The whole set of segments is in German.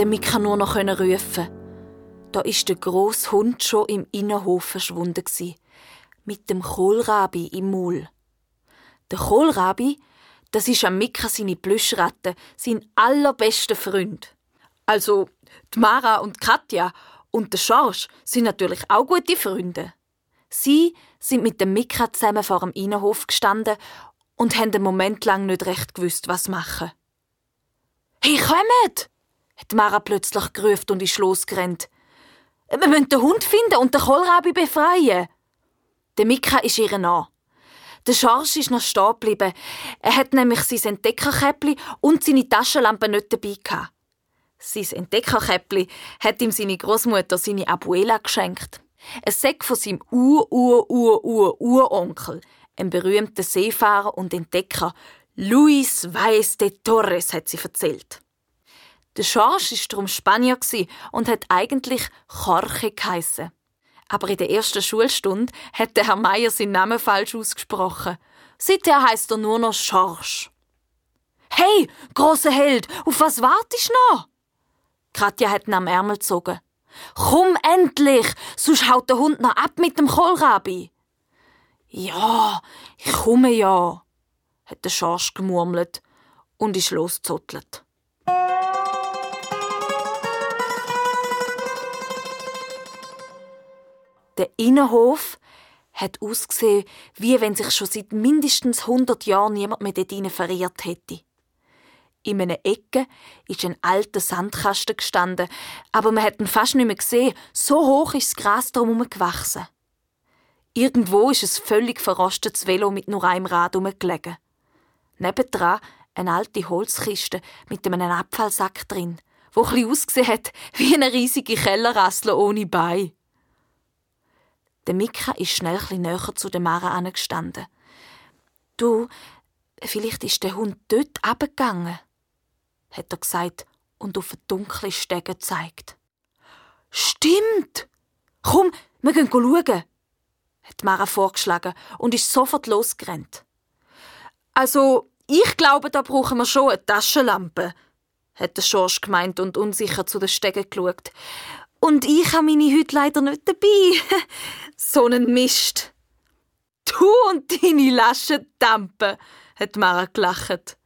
der Mika nur noch rufen. Da ist der grosse Hund schon im Innenhof verschwunden mit dem Kohlrabi im Maul. Der Kohlrabi, das ist am Mika seine Plüschratte, sein allerbester Freund. Also die Mara und Katja und der Schorsch sind natürlich auch gute Freunde. Sie sind mit dem Mika zusammen vor dem Innenhof gestanden und haben einen Moment lang nicht recht gewusst, was machen. Hey, kommt! Hat Mara plötzlich gerufen und ist losgerannt. Wir müssen den Hund finden und den Kohlrabi befreien. Der Mika ist ihr nach. Der Schorsch ist noch stehen geblieben. Er hat nämlich sein Entdeckerkäppli und seine Taschenlampe nicht dabei gehabt. Sein Entdeckerkäppli hat ihm seine Großmutter, seine Abuela, geschenkt. Ein Säck von seinem Ur-Ur-Ur-Ur-Uronkel, einem berühmten Seefahrer und Entdecker, Luis Valles de Torres, hat sie erzählt. Der Schorsch war darum Spanier und hat eigentlich Jorge geheissen. Aber in der ersten Schulstunde hat der Herr Meier seinen Namen falsch ausgesprochen. Seither heißt er nur noch Schorsch. Hey, großer Held, auf was wartest du noch? Katja hat ihn am Ärmel gezogen. Komm endlich, sonst haut der Hund noch ab mit dem Kohlrabi. Ja, ich komme ja, hat der Schorsch gemurmelt und ist losgezottelt. Der Innenhof hat ausgesehen, wie wenn sich schon seit mindestens 100 Jahren niemand mehr dort verirrt hätte. In einer Ecke ist ein alter Sandkasten gestanden, aber man hat ihn fast nicht mehr gesehen, so hoch ist das Gras drumherum gewachsen. Irgendwo ist ein völlig verrostetes Velo mit nur einem Rad herumgelegen. Nebendran eine alte Holzkiste mit einem Abfallsack drin, wo ein ausgesehen hat wie eine riesige Kellerrassel ohne Bein. Der Mika ist schnell ein näher zu der Mara angestanden. Du, vielleicht ist der Hund dort abgegangen, hat er gesagt und auf eine dunkle Stege gezeigt. Stimmt! Komm, wir gehen schauen, hat Mara vorgeschlagen und ist sofort losgerannt. Also, ich glaube, da brauchen wir schon eine Taschenlampe, hat der Schorsch gemeint und unsicher zu den Stegen geschaut. Und ich habe meine heute leider nicht dabei. so ein Mist. Du und deine Laschentampe, hat Mara gelacht.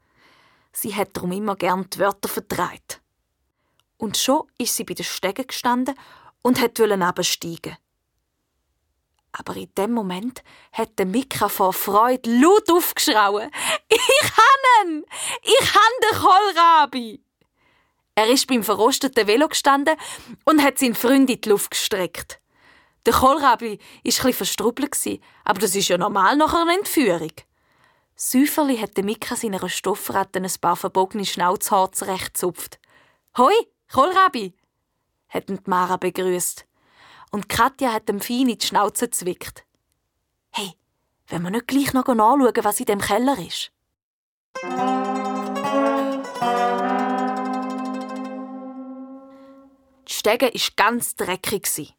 Sie hat darum immer gern die Wörter vertreibt. Und schon ist sie bei den Stegen gestanden und hat absteigen. Aber in dem Moment hat der Mika vor Freude laut aufgeschrauen. Ich han ihn! Ich han den Kohlrabi! Er ist beim verrosteten Velo gestanden und hat seinen Freund in die Luft gestreckt. Der Kohlrabi war etwas verstrubbelt, aber das ist ja normal nach einer Entführung. Säuferli hat Mika seiner Stoffratte ein paar verbogene Schnauzhaare zurechtzupft. Hoi, Kohlrabi! hat ihn Mara begrüßt. Und Katja hat dem fein in die Schnauze zwickt. Hey, wenn wir nicht gleich noch anschauen, was in dem Keller ist? Die Stege war ganz dreckig.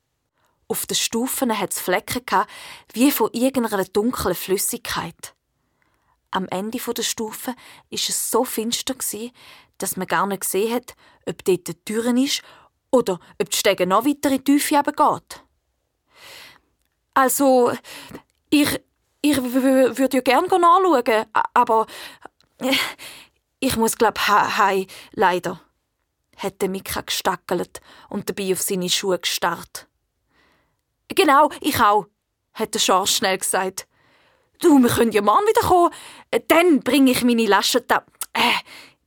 Auf den Stufen hatte es Flecken wie von irgendeiner dunklen Flüssigkeit. Am Ende der Stufe war es so finster, dass man gar nicht gesehen hat, ob dort eine Tür ist oder ob die Stege noch weiter in die Tiefe geht. Also, ich, ich würde ja gerne anschauen, aber äh, ich muss, glaube ich, leider hat Mika gestackelt und dabei auf seine Schuhe gestarrt. Genau, ich auch, hat Schorsch schnell gesagt. Du, wir können ja morgen wieder kommen. Dann bringe ich meine Laschenta äh,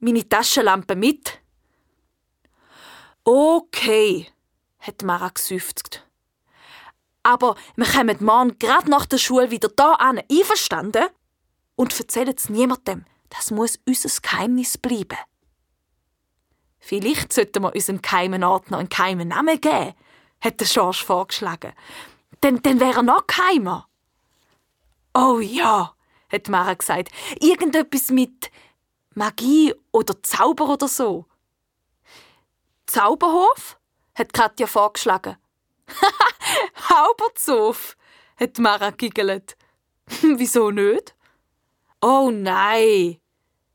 meine Taschenlampe mit. Okay, hat Mara gesüftet. Aber wir kommen morgen gerade nach der Schule wieder da an, einverstanden? Und erzählen es niemandem. Das muss unser Geheimnis bleiben. Vielleicht sollten wir unserem geheimen Ort noch einen geheimen Namen geben, hat der Schorsch vorgeschlagen. Dann, dann wäre er noch geheimer. Oh ja, hat Mara gesagt. Irgendetwas mit Magie oder Zauber oder so. Zauberhof? hat Katja vorgeschlagen. Haubertshof, hat Mara giggelt. Wieso nicht? Oh nein,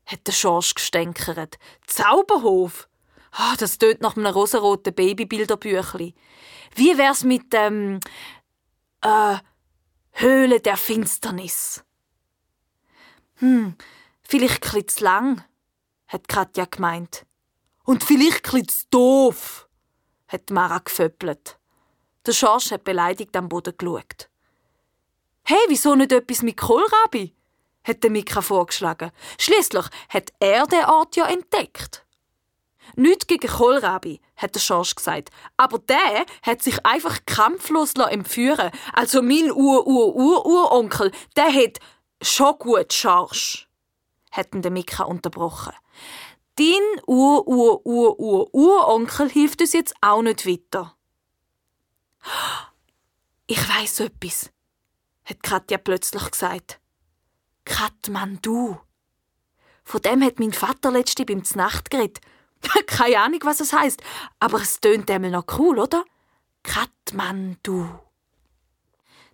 hat der Schorsch gestänkert. Zauberhof? Ah, das tönt nach einem rosaroten Babybilderbüchli. Wie wär's mit dem ähm, äh, Höhle der Finsternis? Hm, vielleicht klitz lang, hat Katja gemeint. Und vielleicht klitz doof, hat Mara geföppelt. Der Schorsch hat beleidigt am Boden geschaut. Hey, wieso nicht etwas mit Kohlrabi? hat der Mika vorgeschlagen. Schließlich hat er den Ort ja entdeckt. Nicht gegen Kohlrabi, hat der Schorsch gesagt. Aber der hat sich einfach kampflos entführen Also mein Ur-Ur-Ur-Uronkel, der hat schon gut Schorsch, hat der Mika unterbrochen. Dein Ur-Ur-Ur-Ur-Uronkel hilft uns jetzt auch nicht weiter. Ich weiß etwas, hat Katja plötzlich gesagt. Kathmandu. Von dem hat mein Vater letzte beim Znacht geredet. Keine Ahnung, was es heißt, aber es tönt einmal noch cool, oder? Kathmandu.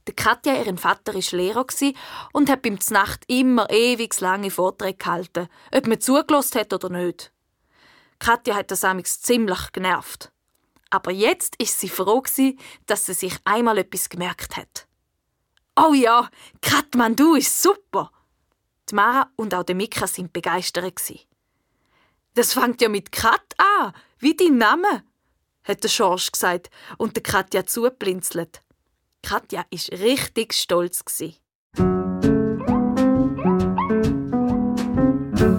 Der Katja, ihren Vater, war Lehrer und hat beim Znacht immer ewig lange Vorträge gehalten, ob man zugelassen hat oder nicht. Katja hat das amigs ziemlich genervt. Aber jetzt ist sie froh dass sie sich einmal etwas gemerkt hat. Oh ja, Kathmandu ist super! Die Mara und auch der Mika sind begeistert. Das fängt ja mit Kat an, wie dein Name, hat der Schorsch gesagt und der Katja zublinzelt. Katja ist richtig stolz.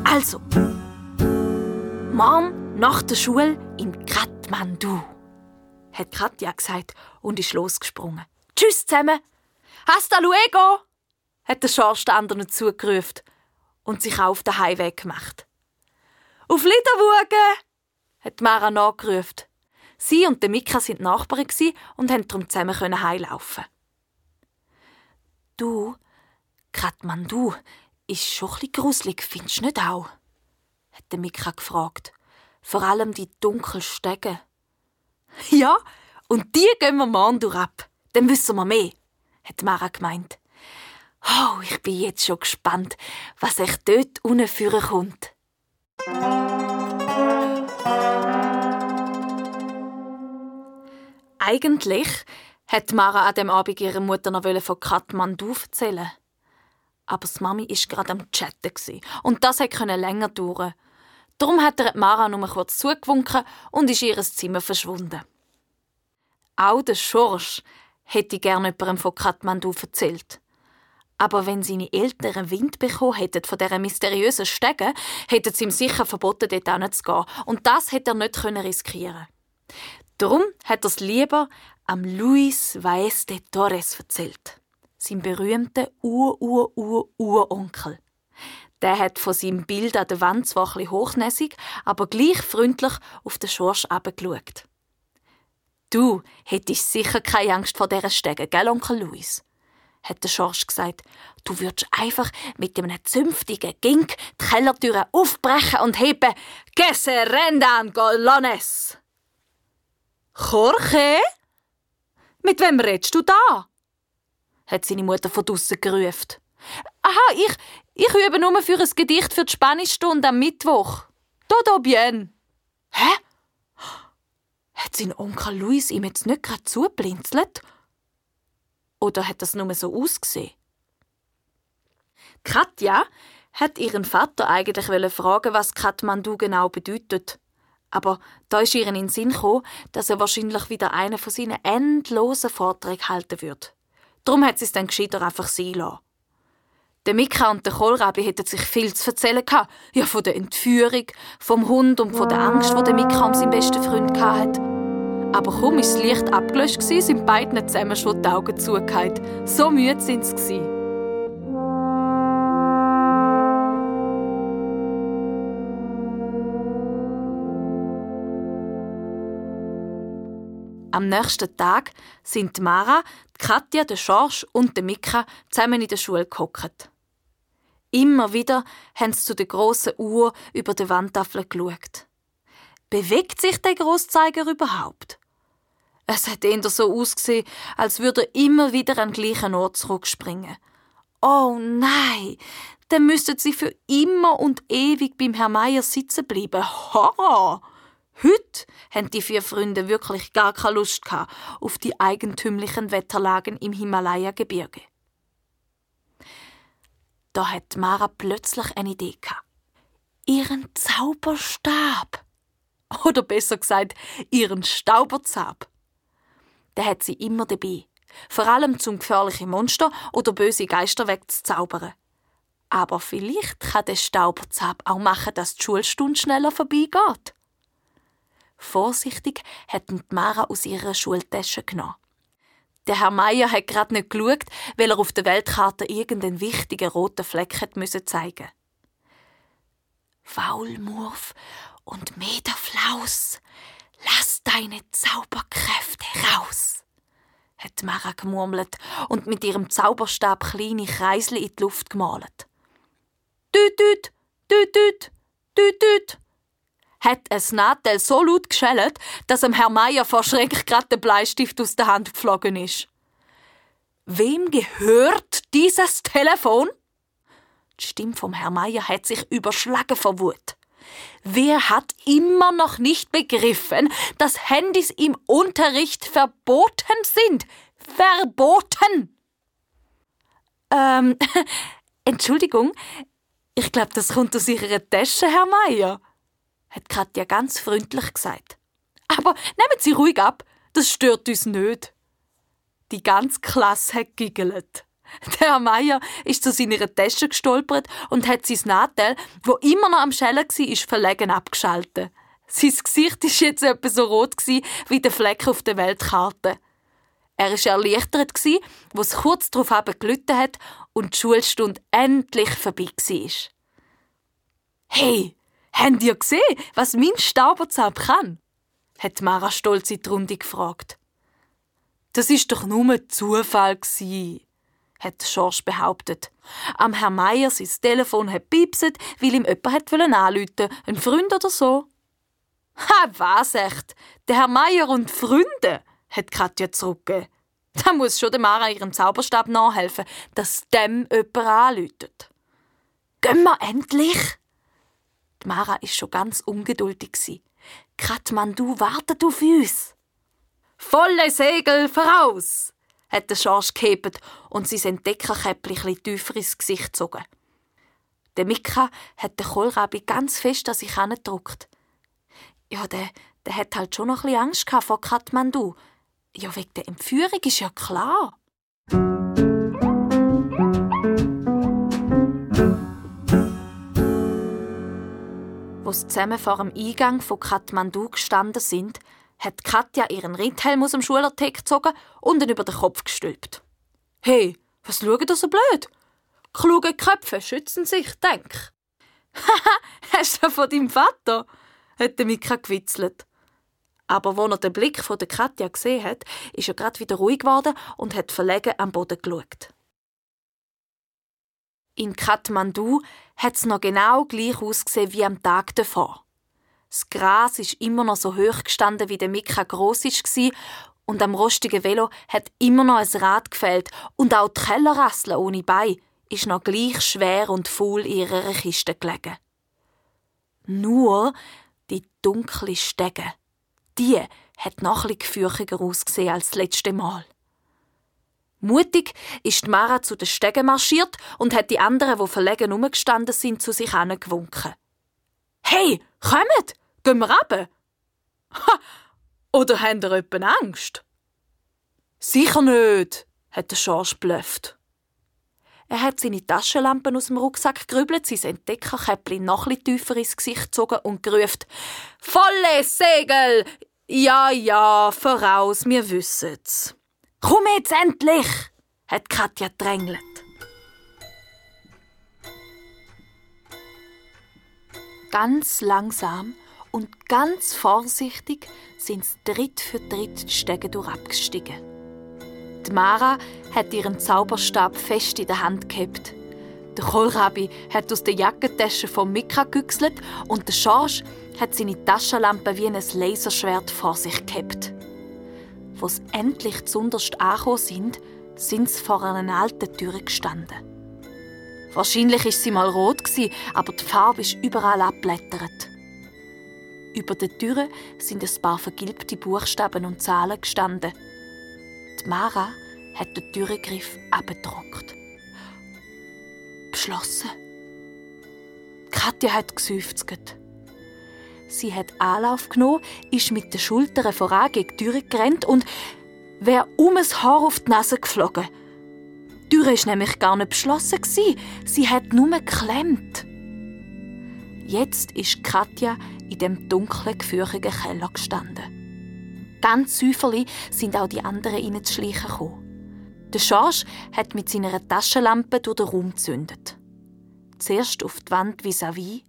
Also, Mom nach der Schule in Kathmandu, hat Katja gesagt und ist losgesprungen. Tschüss zusammen! Hasta luego! hat der Schorsch den anderen zugerufen und sich auf den Heimweg gemacht. Auf Liederwogen! hat Mara nachgerufen. Sie und Mika sind Nachbarn und konnten darum zusammen heimlaufen. Du, Kathmandu, ist schon bisschen gruselig, findest du nicht auch? hat Mika gefragt. Vor allem die dunklen Stege. Ja, und die gehen wir morgen durch ab. Dann wissen wir mehr, hat Mara gemeint. Oh, ich bin jetzt schon gespannt, was euch dort unten führen kommt. Eigentlich hat Mara an dem Abend ihrer Mutter noch von Kathmandu erzählen. Aber die Mami war gerade am Chatten und das konnte länger dauern. Darum hat er Mara nur kurz zugewunken und ist in ihr Zimmer verschwunden. Auch der Schorsch hätte gerne jemandem von Kathmandu erzählt. Aber wenn seine Eltern Wind bekommen hätten von dieser mysteriösen Stege, hätten sie ihm sicher verboten, dort hinzugehen. Und das hätte er nicht riskieren Darum hat er es lieber am Luis Vaez de Torres erzählt. Sein berühmter Ur-Ur-Ur-Uronkel. Der hat von seinem Bild an der Wand zwar ein hochnäsig, aber gleich freundlich auf den Schorsch abgeschaut. Du hättest sicher keine Angst vor dieser Stege, gell, Onkel Luis? Hat der Schorsch gesagt. Du würdest einfach mit einem zünftigen Gink die Kellertüre aufbrechen und heben «Que se rendan, Golones!» «Jorge? Mit wem redest du da?» hat seine Mutter von draussen gerufen. «Aha, ich, ich übe nur für ein Gedicht für die Spanischstunde am Mittwoch. Todo bien!» «Hä? Hat sein Onkel Luis ihm jetzt nicht gerade zublinzelt?» Oder hat das nur so ausgesehen? Katja hat ihren Vater eigentlich fragen, was Kathmandu genau bedeutet. Aber da ist ihr in den Sinn gekommen, dass er wahrscheinlich wieder einen von seinen endlosen Vorträgen halten wird. Darum hat sie es dann gescheiter einfach sein lassen. Der Mika und der Kohlrabi hätten sich viel zu erzählen gehabt. Ja, von der Entführung, vom Hund und von der Angst, die der Mika um seinen besten Freund hatte. Aber kaum war das Licht abgelöscht, sind beiden zusammen schon die Augen zugehört. So müde sind sie. Am nächsten Tag sind Mara, Katja, der Schorsch und Mika zusammen in der Schule gehockt. Immer wieder haben sie zu der grossen Uhr über der Wandtafel geschaut. Bewegt sich der Großzeiger überhaupt? Es hat eher so ausgesehen, als würde er immer wieder an den gleichen Ort zurückspringen. Oh nein, dann müssten sie für immer und ewig beim Herrn Meier sitzen bleiben. Horror! Heute haben die vier Freunde wirklich gar keine Lust auf die eigentümlichen Wetterlagen im Himalaya-Gebirge. Da hat Mara plötzlich eine Idee gehabt. Ihren Zauberstab. Oder besser gesagt, ihren Stauberzab. Den hat sie immer dabei. Vor allem zum gefährliche Monster oder böse Geister wegzuzaubern. Aber vielleicht kann der Stauberzab auch machen, dass die Schulstunde schneller vorbeigeht. Vorsichtig hat Mara aus ihrer Schultasche genommen. Der Herr Meier hat gerade nicht geschaut, weil er auf der Weltkarte irgendeinen wichtigen roten Fleck hat müssen zeigen. Faulmurf und Meterflaus, lass deine Zauberkräfte raus, hat Mara gemurmelt und mit ihrem Zauberstab kleine Kreisel in die Luft gemalt. Düt, düt, düt, düt, düt, düt hat es Nadel so laut geschellt, dass dem Herr Meier vor Schreck gerade der Bleistift aus der Hand geflogen ist. Wem gehört dieses Telefon? Die Stimme vom Herr Meier hat sich überschlagen vor Wut. Wer hat immer noch nicht begriffen, dass Handys im Unterricht verboten sind? Verboten! Ähm, Entschuldigung, ich glaube, das kommt aus Ihrer Tasche, Herr Meier hat Katja ganz freundlich gesagt. Aber nehmen Sie ruhig ab, das stört uns nicht. Die ganze Klasse hat giggelt. Der Meier ist zu seiner Tasche gestolpert und hat sein Nadel, wo immer noch am Schellen war, verlegen abgeschaltet. Sein Gesicht ist jetzt etwa so rot wie der Fleck auf der Weltkarte. Er war erleichtert, wo es kurz darauf gelitten hat und die Schulstunde endlich vorbei war. Hey, Habt ihr gesehen, was mein Stauberzauber kann? hat Mara stolz in die Runde gefragt. Das ist doch nur Zufall gsi, hat George behauptet. Am Herrn Meier sein Telefon hat piepset, weil ihm jemand hat anrufen ein Freund oder so. Ha, was echt? Der Herr Meier und Freunde, hat Katja zurückgegeben. Da muss schon der Mara ihrem Zauberstab nachhelfen, dass dem jemand anruft. Gehen wir endlich? Die Mara ist schon ganz ungeduldig. Katmandu wartet auf uns. Volle Segel voraus! Hat der Schorsch gehebt und sein Entdeckerkäppchen tiefer ins Gesicht gezogen. Der Mika hat den Kohlrabi ganz fest an sich herangedrückt. Ja, der, der hat halt schon noch ein Angst vor Katmandu. Ja, wegen der Entführung ist ja klar. wo sie zusammen vor dem Eingang von Kathmandu gestanden sind, hat Katja ihren Ritthelm aus dem Schulartikel gezogen und ihn über den Kopf gestülpt. Hey, was schaut ihr so blöd? Kluge Köpfe schützen sich, denk. Haha, hast du von deinem Vater? hat der Mika gewitzelt. Aber als er den Blick von der Katja gesehen hat, ist er gerade wieder ruhig geworden und hat verlegen am Boden geschaut. In Kathmandu hat es noch genau gleich ausgesehen wie am Tag davor. Das Gras ist immer noch so hoch gestanden, wie der Mika gross war, und am rostigen Velo hat immer noch ein Rad gefällt und auch die Kellerrassel ohne Bein ist noch gleich schwer und faul in ihrer Kiste gelegen. Nur die dunkle Stege, die hat noch ein bisschen ausgesehen als das letzte Mal. Mutig ist Mara zu den Stegen marschiert und hat die anderen, die verlegen umgestanden sind, zu sich gewunken. Hey, kommt! Gehen wir runter! Ha! Oder habt ihr etwa Angst? Sicher nicht, hat der Schorsch blöfft. Er hat seine Taschenlampen aus dem Rucksack gerübelt, sein Entdeckerkäppli noch etwas tiefer ins Gesicht gezogen und gerufen: Volle Segel! Ja, ja, voraus, wir wissen's. Komm jetzt endlich! hat Katja drängelt. Ganz langsam und ganz vorsichtig sind sie Tritt für Tritt die Stege durchabgestiegen. Die Mara hat ihren Zauberstab fest in der Hand gehabt. Der Kohlrabi hat aus der Jackentasche vom Mika güchselt und der Schorsch hat seine Taschenlampe wie ein Laserschwert vor sich gehabt sie endlich zunderst angekommen sind, sind sie vor einer alten Tür gestanden. Wahrscheinlich ist sie mal rot aber die Farbe ist überall abblättert. Über der Türe sind ein paar vergilbte Buchstaben und Zahlen gestanden. Die Mara hat den Türengriff abgedruckt. Beschlossen. Katja hat geseufzt. Sie hat Anlauf genommen, ist mit den Schultern voran gegen die Tür gerannt und wäre um ein Haar auf die Nase geflogen. Die Tür war nämlich gar nicht beschlossen. Sie hat nur geklemmt. Jetzt ist Katja in dem dunklen, gefürchigen Keller gestanden. Ganz säuferlich sind auch die anderen reinzuschleichen gekommen. Der Schorsch hat mit seiner Taschenlampe durch den Raum gezündet. Zuerst auf die Wand vis-à-vis, -vis,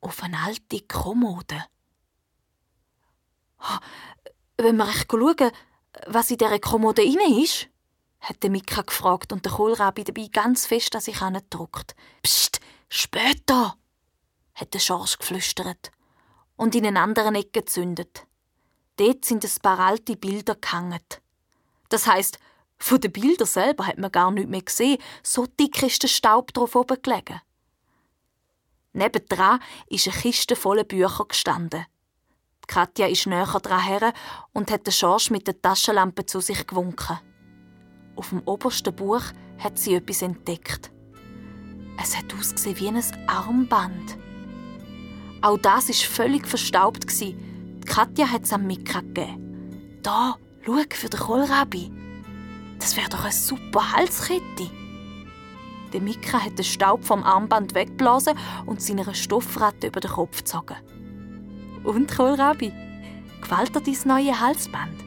auf eine alte Kommode. Wenn wir echt schauen, was in dieser Kommode inne ist? hat Mika gefragt und der Kohlrabi dabei ganz fest an sich gedruckt. Psst, später, hat der Schorsch geflüstert und in eine andere Ecke gezündet. Dort sind ein paar alte Bilder gehangen. Das heisst, von den Bildern selber hat man gar nichts mehr gesehen, so dick ist der Staub drauf oben gelegen. Nebendran ist eine Kiste voller Bücher gestanden. Katja ist näher dran her und hat den Schorsch mit der Taschenlampe zu sich gewunken. Auf dem obersten Buch hat sie etwas entdeckt. Es hat ausgesehen wie ein Armband. Auch das ist völlig verstaubt Katja hat es am Mika gegeben. Da, schau, für den Kohlrabi. Das wäre doch eine super Halskette. Der Mika hat den Staub vom Armband weggeblasen und seiner Stoffratte über den Kopf gezogen. Und Kohlrabi, gefällt dir dein neue Halsband?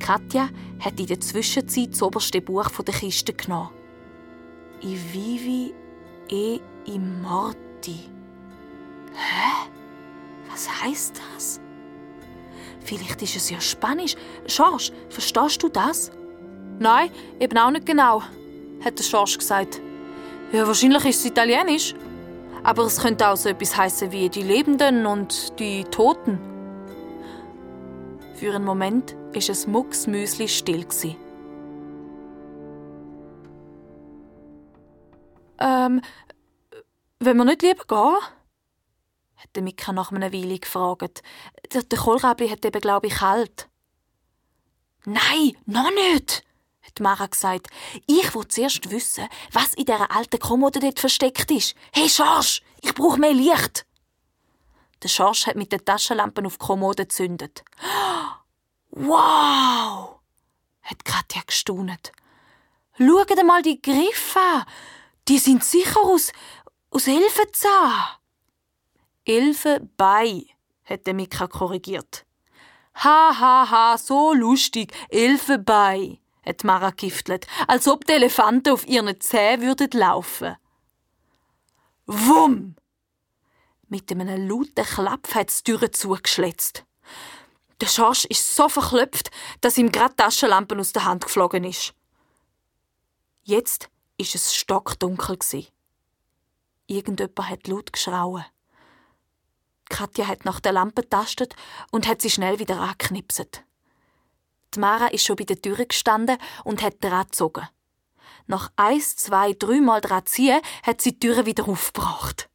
Katja hat in der Zwischenzeit das oberste Buch der Kiste genommen. I vivi e in morti. Hä? Was heißt das? Vielleicht ist es ja Spanisch. Schorsch, verstehst du das? Nein, eben auch nicht genau, hat der Schorsch gesagt. Ja, wahrscheinlich ist es Italienisch. Aber es könnte auch so etwas heißen wie die Lebenden und die Toten. Für einen Moment war es mucksmüsli still. Ähm, wenn wir nicht lieber gehen? hat Mika nach einer Weile gefragt. Der, der Kohlrabi hat eben, glaube ich, kalt. Nein, noch nicht, hat Mara gesagt. Ich will zuerst wissen, was in dieser alten Kommode dort versteckt ist. Hey, Schorsch, ich brauche mehr Licht. Der Schorsch hat mit der Taschenlampe auf die Kommode gezündet. Wow! hat Katja gestaunet. Schaut mal die Griffe an. Die sind sicher aus, aus Elfenzahn. Elfenbein, hat der Mika korrigiert. Ha, ha, ha, so lustig, Elfenbein, hat Mara giftlet, als ob die Elefanten auf ihren Zähnen würden laufen. Wumm! Mit einem lauten Klapp hat die Tür zugeschlitzt. Der Schorsch ist so verklopft, dass ihm grad Taschenlampen aus der Hand geflogen ist. Jetzt ist es stockdunkel Irgendjemand hat laut geschrauen. Katja hat nach der Lampe tastet und hat sie schnell wieder angeknipset. Die Mara ist schon bei der Tür gestanden und hat dran gezogen. Nach eins, zwei, dreimal dran ziehen, hat sie die Tür wieder aufgebracht.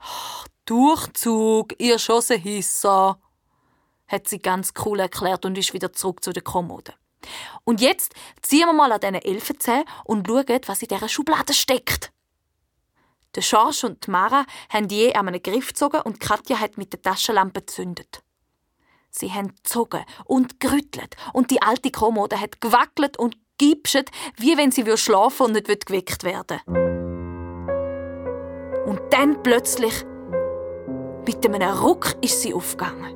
Oh, Durchzug, ihr Schossenhisser, hat sie ganz cool erklärt und ist wieder zurück zu der Kommode. Und jetzt ziehen wir mal an diesen Elfenzähnen und schauen, was in dieser Schublade steckt. Der Schorsch und die Mara haben je an einen Griff gezogen und Katja hat mit der Taschenlampe gezündet. Sie haben gezogen und gerüttelt und die alte Kommode hat gewackelt und gipschet, wie wenn sie schlafen und nicht geweckt werden Und dann plötzlich, mit einem Ruck, ist sie aufgegangen.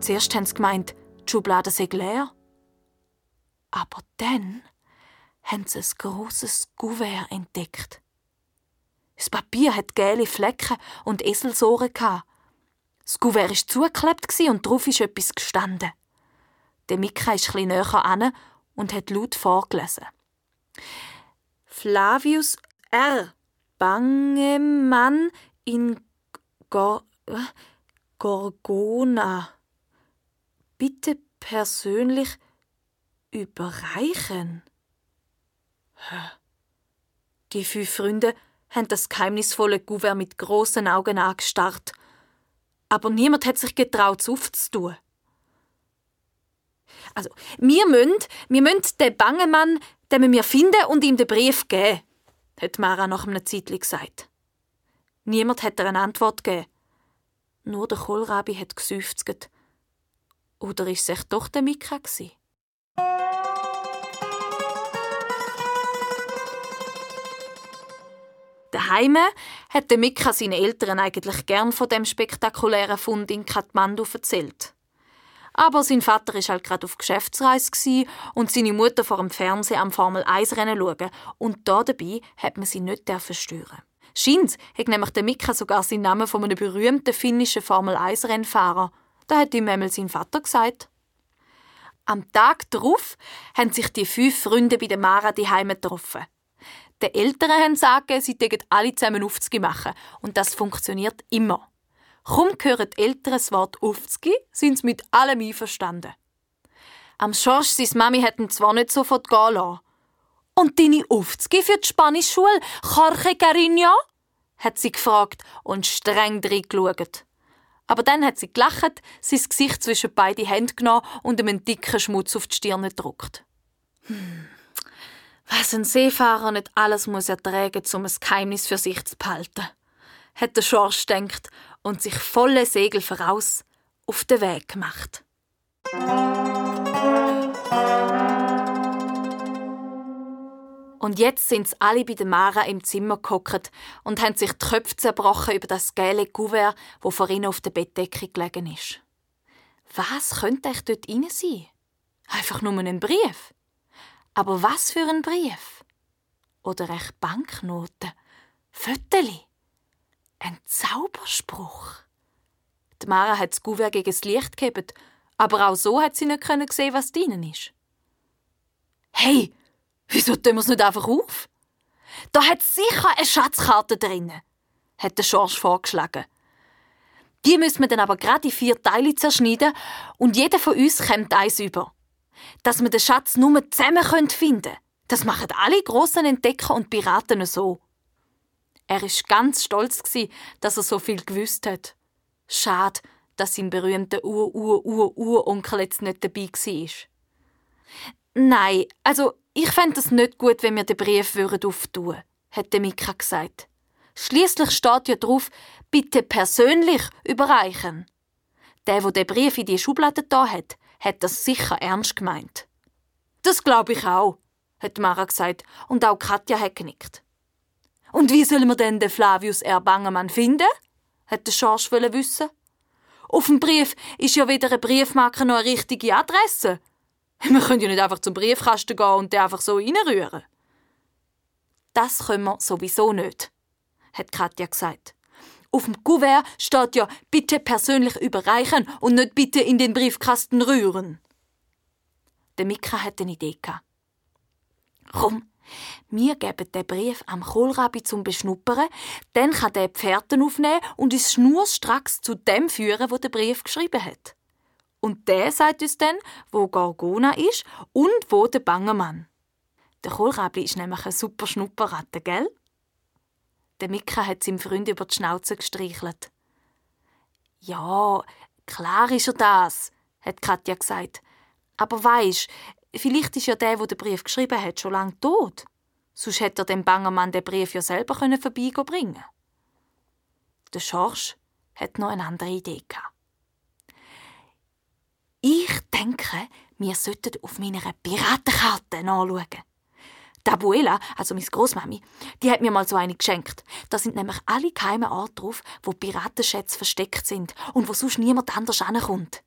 Zuerst haben sie gemeint, die Schublade sei leer. Aber dann haben sie ein grosses Kuvert entdeckt. Das Papier hat gelbe Flecken und Eselsohren. Das Kuvert war zugeklebt und drauf ist etwas gestanden. Der Mika ist etwas näher an und hat laut vorgelesen. Flavius R. Bangemann in Gor Gorgona. Bitte persönlich überreichen. Die fünf Freunde haben das geheimnisvolle Gouverne mit großen Augen angestarrt. Aber niemand hat sich getraut, es aufzutun. Also, wir müssen, wir müssen den bangen Mann, den wir finden und ihm den Brief geben, hat Mara nach einem Zeitchen gesagt. Niemand hat ihr eine Antwort gegeben. Nur der Kohlrabi hat geseufzt. Oder ist es doch der Mika gewesen? Daheim hat Mika seinen Eltern eigentlich gern von dem spektakulären Fund in Kathmandu erzählt. Aber sein Vater ist halt gerade auf Geschäftsreise und seine Mutter vor dem Fernsehen am Formel 1 Rennen schauen und da dabei hat man sie nicht stören. Scheint hat nämlich der Mika sogar seinen Namen von einem berühmten finnischen Formel 1 Rennfahrer. Da hat ihm einmal sein Vater gesagt. Am Tag darauf haben sich die fünf Freunde bei der Mara die Heime getroffen. Die Eltern haben gesagt, sie tägen alle zusammen Aufzgi machen. Und das funktioniert immer. Kaum hören die Eltern das Wort Aufzgi, sind sie mit allem einverstanden. Am Schorsch, seine Mami hat ihn zwar nicht sofort gehen lassen. Und deine Aufzgi für die Spanischschule, Jorge Carinho? hat sie gefragt und streng reingeschaut. Aber dann hat sie gelacht, sein Gesicht zwischen beide Händen genommen und ihm einen dicken Schmutz auf die Stirn gedruckt. Hm. Was ein Seefahrer nicht alles muss ertragen, um ein Geheimnis für sich zu behalten, hat der Schorsch denkt und sich volle Segel voraus auf den Weg gemacht. Und jetzt sind alle bei der Mara im Zimmer gehockt und haben sich die Köpfe zerbrochen über das gelbe Kuvert, wo vor ihnen auf der Bettdecke gelegen ist. Was könnte echt dort rein sein? Einfach nur ein Brief. Aber was für ein Brief? Oder echt Banknoten? Föteli? Ein Zauberspruch? Die Mara hat das Kuvert gegen das Licht gegeben, aber auch so hat sie nicht sehen, was drinnen ist. Hey, Wieso tun wir es nicht einfach auf? Da hat sicher eine Schatzkarte drin, hat der Schorsch vorgeschlagen. Die müssen wir dann aber gerade in vier Teile zerschneiden und jeder von uns kommt eins über. Dass wir den Schatz nur zusammen finden können. Das machen alle grossen Entdecker und Piraten so. Er ist ganz stolz dass er so viel gewusst hat. Schade, dass sein berühmter Ur-Ur-Ur-Uronkel jetzt nicht dabei war. Nein, also ich fände es nicht gut, wenn wir den Brief auftun würden, hat Mika gesagt. Schließlich steht ja drauf, bitte persönlich überreichen. Der, wo der Brief in die Schublade da hat, hat das sicher ernst gemeint. Das glaube ich auch, hat Mara gesagt, und auch Katja hat genickt. Und wie sollen wir denn den Flavius R. Bangemann finden? hat der Schorsch wissen. Auf dem Brief ist ja weder eine Briefmarke noch eine richtige Adresse. Wir können ja nicht einfach zum Briefkasten gehen und den einfach so reinrühren. Das können wir sowieso nicht, hat Katja gesagt. Auf dem Kuvert steht ja bitte persönlich überreichen und nicht bitte in den Briefkasten rühren. Der Mika hat eine Idee. Komm, wir geben den Brief am Kohlrabi zum Beschnuppern, dann kann der Pferden aufnehmen und uns schnurstracks zu dem führen, wo der Brief geschrieben hat. Und der sagt uns dann, wo Gorgona ist und wo der Bangemann. Der Kohlrabi ist nämlich ein super Schnupperratte, gell? Der Mika hat seinem Freund über die Schnauze gestreichelt. Ja, klar ist er das, hat Katja gesagt. Aber weisst, vielleicht ist ja der, der den Brief geschrieben hat, schon lange tot. Sonst hätte er dem Bangermann den Brief ja selber vorbeibringen Der Schorsch hat noch eine andere Idee gehabt. Ich denke, wir sollten auf meiner Piratenkarte nachschauen. Die Abuela, also meine Großmami, die hat mir mal so eine geschenkt. Da sind nämlich alle geheimen Orte drauf, wo Piratenschätze versteckt sind und wo sonst niemand anders ankommt.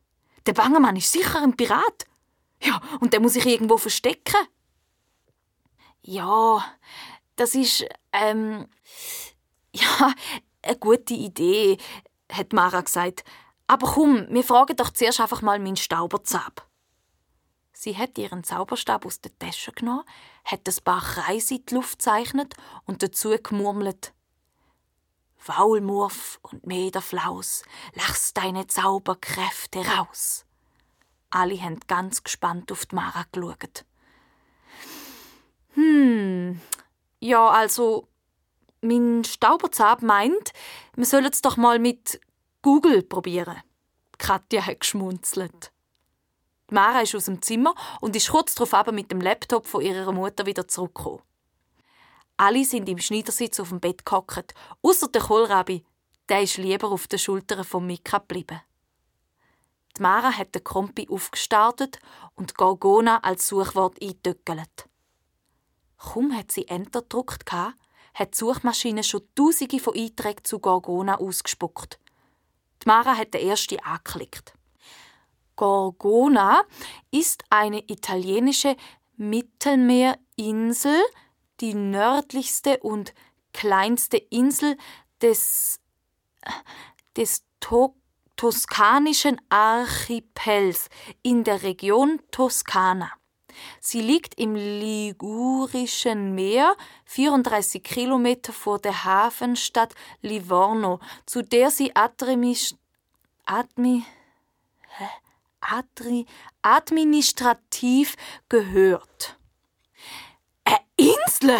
Der Bangermann ist sicher ein Pirat. Ja, und der muss sich irgendwo verstecken. Ja, das ist, ähm, ja, eine gute Idee, hat Mara gesagt. Aber komm, wir fragen doch zuerst einfach mal meinen Stauberzab. Sie hat ihren Zauberstab aus der Tasche genommen, hat ein paar Kreise in die Luft gezeichnet und dazu gemurmelt. Faulmurf und Mederflaus, lass deine Zauberkräfte raus. Alle haben ganz gespannt auf die Mara geschaut. Hm, Ja, also, mein Stauberzab meint, wir sollen es doch mal mit Google probieren. Katja hat geschmunzelt. Mara ist aus dem Zimmer und ist kurz darauf aber mit dem Laptop von ihrer Mutter wieder zurückgekommen. Alle sind im Schneidersitz auf dem Bett gehockt, außer der Kohlrabi. Der ist lieber auf den Schultern von Mika geblieben. Die Mara hat den Kompi aufgestartet und Gorgona als Suchwort eingetöckelt. Kaum hat sie Enter gedruckt, hat die Suchmaschine schon Tausende von Einträgen zu Gorgona ausgespuckt. Die Mara hat den ersten angeklickt. Gorgona ist eine italienische Mittelmeerinsel, die nördlichste und kleinste Insel des, des to toskanischen Archipels in der Region Toskana. Sie liegt im Ligurischen Meer, 34 Kilometer vor der Hafenstadt Livorno, zu der sie Adremisch, Admi, Adri, administrativ gehört. Eine Insel!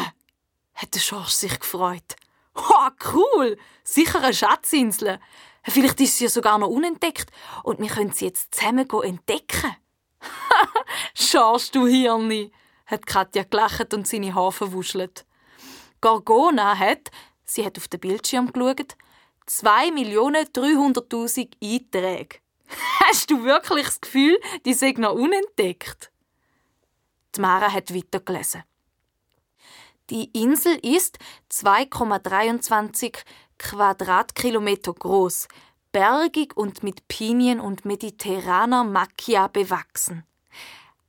hätte Schorsch sich gefreut. Oh, cool! Sicher eine Schatzinsel. Vielleicht ist sie ja sogar noch unentdeckt und wir können sie jetzt zusammen entdecken. Schaust du Hirni, hat Katja gelacht und seine Haare verwuschelt. Gorgona hat, sie hat auf den Bildschirm geschaut, 2.300.000 Einträge. Hast du wirklich das Gefühl, die sind noch unentdeckt? Die Mara hat weitergelesen. Die Insel ist 2,23 Quadratkilometer groß, bergig und mit Pinien und mediterraner Macchia bewachsen.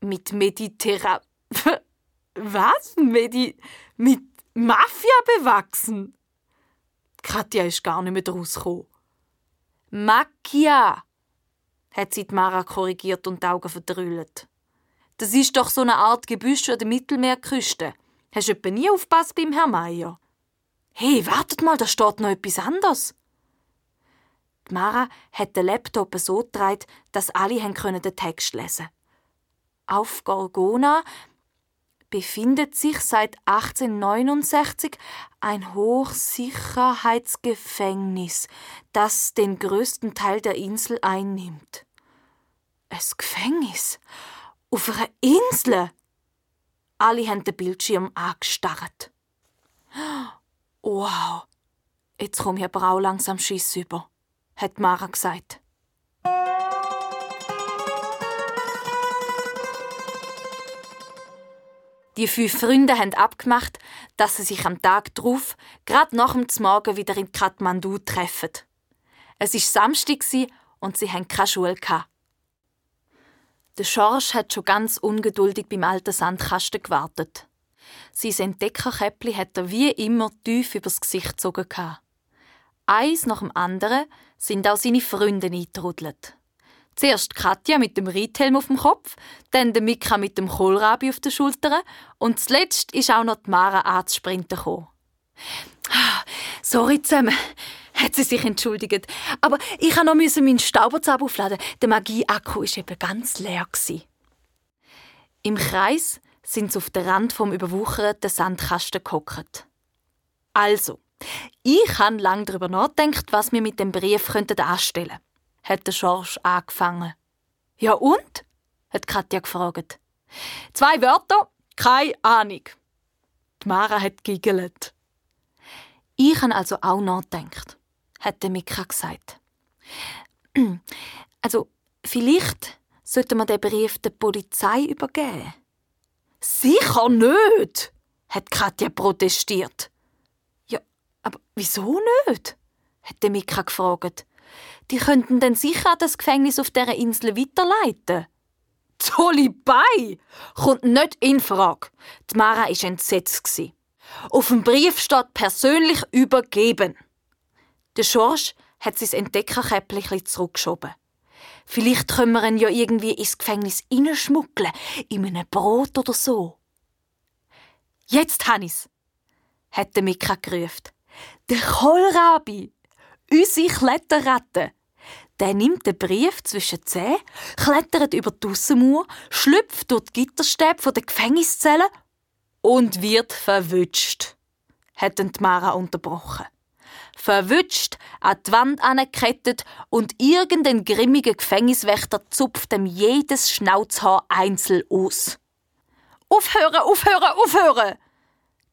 Mit mediterra... Was? Medi... mit Mafia bewachsen? Katja ist gar nicht mehr draus gekommen. Macchia, hat sie die Mara korrigiert und die Augen verdrüllt. Das ist doch so eine Art Gebüsch an der Mittelmeerküste. Hast du etwa nie aufgepasst beim Herrn Meier? Hey, wartet mal, da steht noch etwas anderes. Die Mara hat den Laptop so gedreht, dass alle den Text lesen konnten. Auf Gorgona befindet sich seit 1869 ein Hochsicherheitsgefängnis, das den größten Teil der Insel einnimmt. Ein Gefängnis? Auf einer Insel? Alle haben den Bildschirm angestarrt. Wow, jetzt komme ich aber auch langsam Schiss über, hat Mara gesagt. Die fünf Freunde haben abgemacht, dass sie sich am Tag darauf, gerade nach dem Morgen, wieder in Kathmandu treffen. Es war Samstag und sie hatten keine Schule. Der Schorsch hat schon ganz ungeduldig beim alten Sandkasten gewartet. Sein Entdeckerkäppli hat er wie immer tief übers Gesicht gezogen. Eins nach dem anderen sind auch seine Freunde eingetrudelt. Zuerst Katja mit dem Reithelm auf dem Kopf, dann der Mika mit dem Kohlrabi auf den Schultern und zuletzt ist auch noch die Mara anzusprinten gekommen. Sorry zusammen, hat sie sich entschuldigt. Aber ich musste noch meinen Stauberzauber aufladen. Der Magie-Akku war eben ganz leer. Im Kreis sind sie auf den Rand vom überwucherten Sandkasten gehockt. Also, ich habe lange darüber nachgedacht, was wir mit dem Brief anstellen könnten hat der Schorsch angefangen. Ja und? hat Katja gefragt. Zwei Wörter, keine Ahnung. Die Mara hat giggelt. Ich habe also auch nachgedacht, hat Mika gesagt. Also, vielleicht sollten wir den Brief der Polizei übergeben. Sicher nicht, hat Katja protestiert. Ja, aber wieso nicht? hat Mika gefragt. Die könnten dann sicher das Gefängnis auf dieser Insel weiterleiten. Tolle Bei! Kommt nicht in Frage. Die Mara war entsetzt. Auf dem Brief steht persönlich übergeben. Der Schorsch hat sein Entdeckerkäppchen zurückgeschoben. Vielleicht können wir ihn ja irgendwie ins Gefängnis hineinschmuggeln, in einem Brot oder so. Jetzt, Hannis, hat der Mika gerufen. Der Kohlrabi! Unsere Kletterratte. Der nimmt den Brief zwischen Zähne, klettert über die Aussenmauer, schlüpft durch die Gitterstäbe der Gefängniszelle und wird verwünscht. hat Mara unterbrochen. Verwünscht, an die Wand angekettet und irgendein grimmiger Gefängniswächter zupft ihm jedes Schnauzhaar einzeln aus. Aufhören, aufhören, aufhören!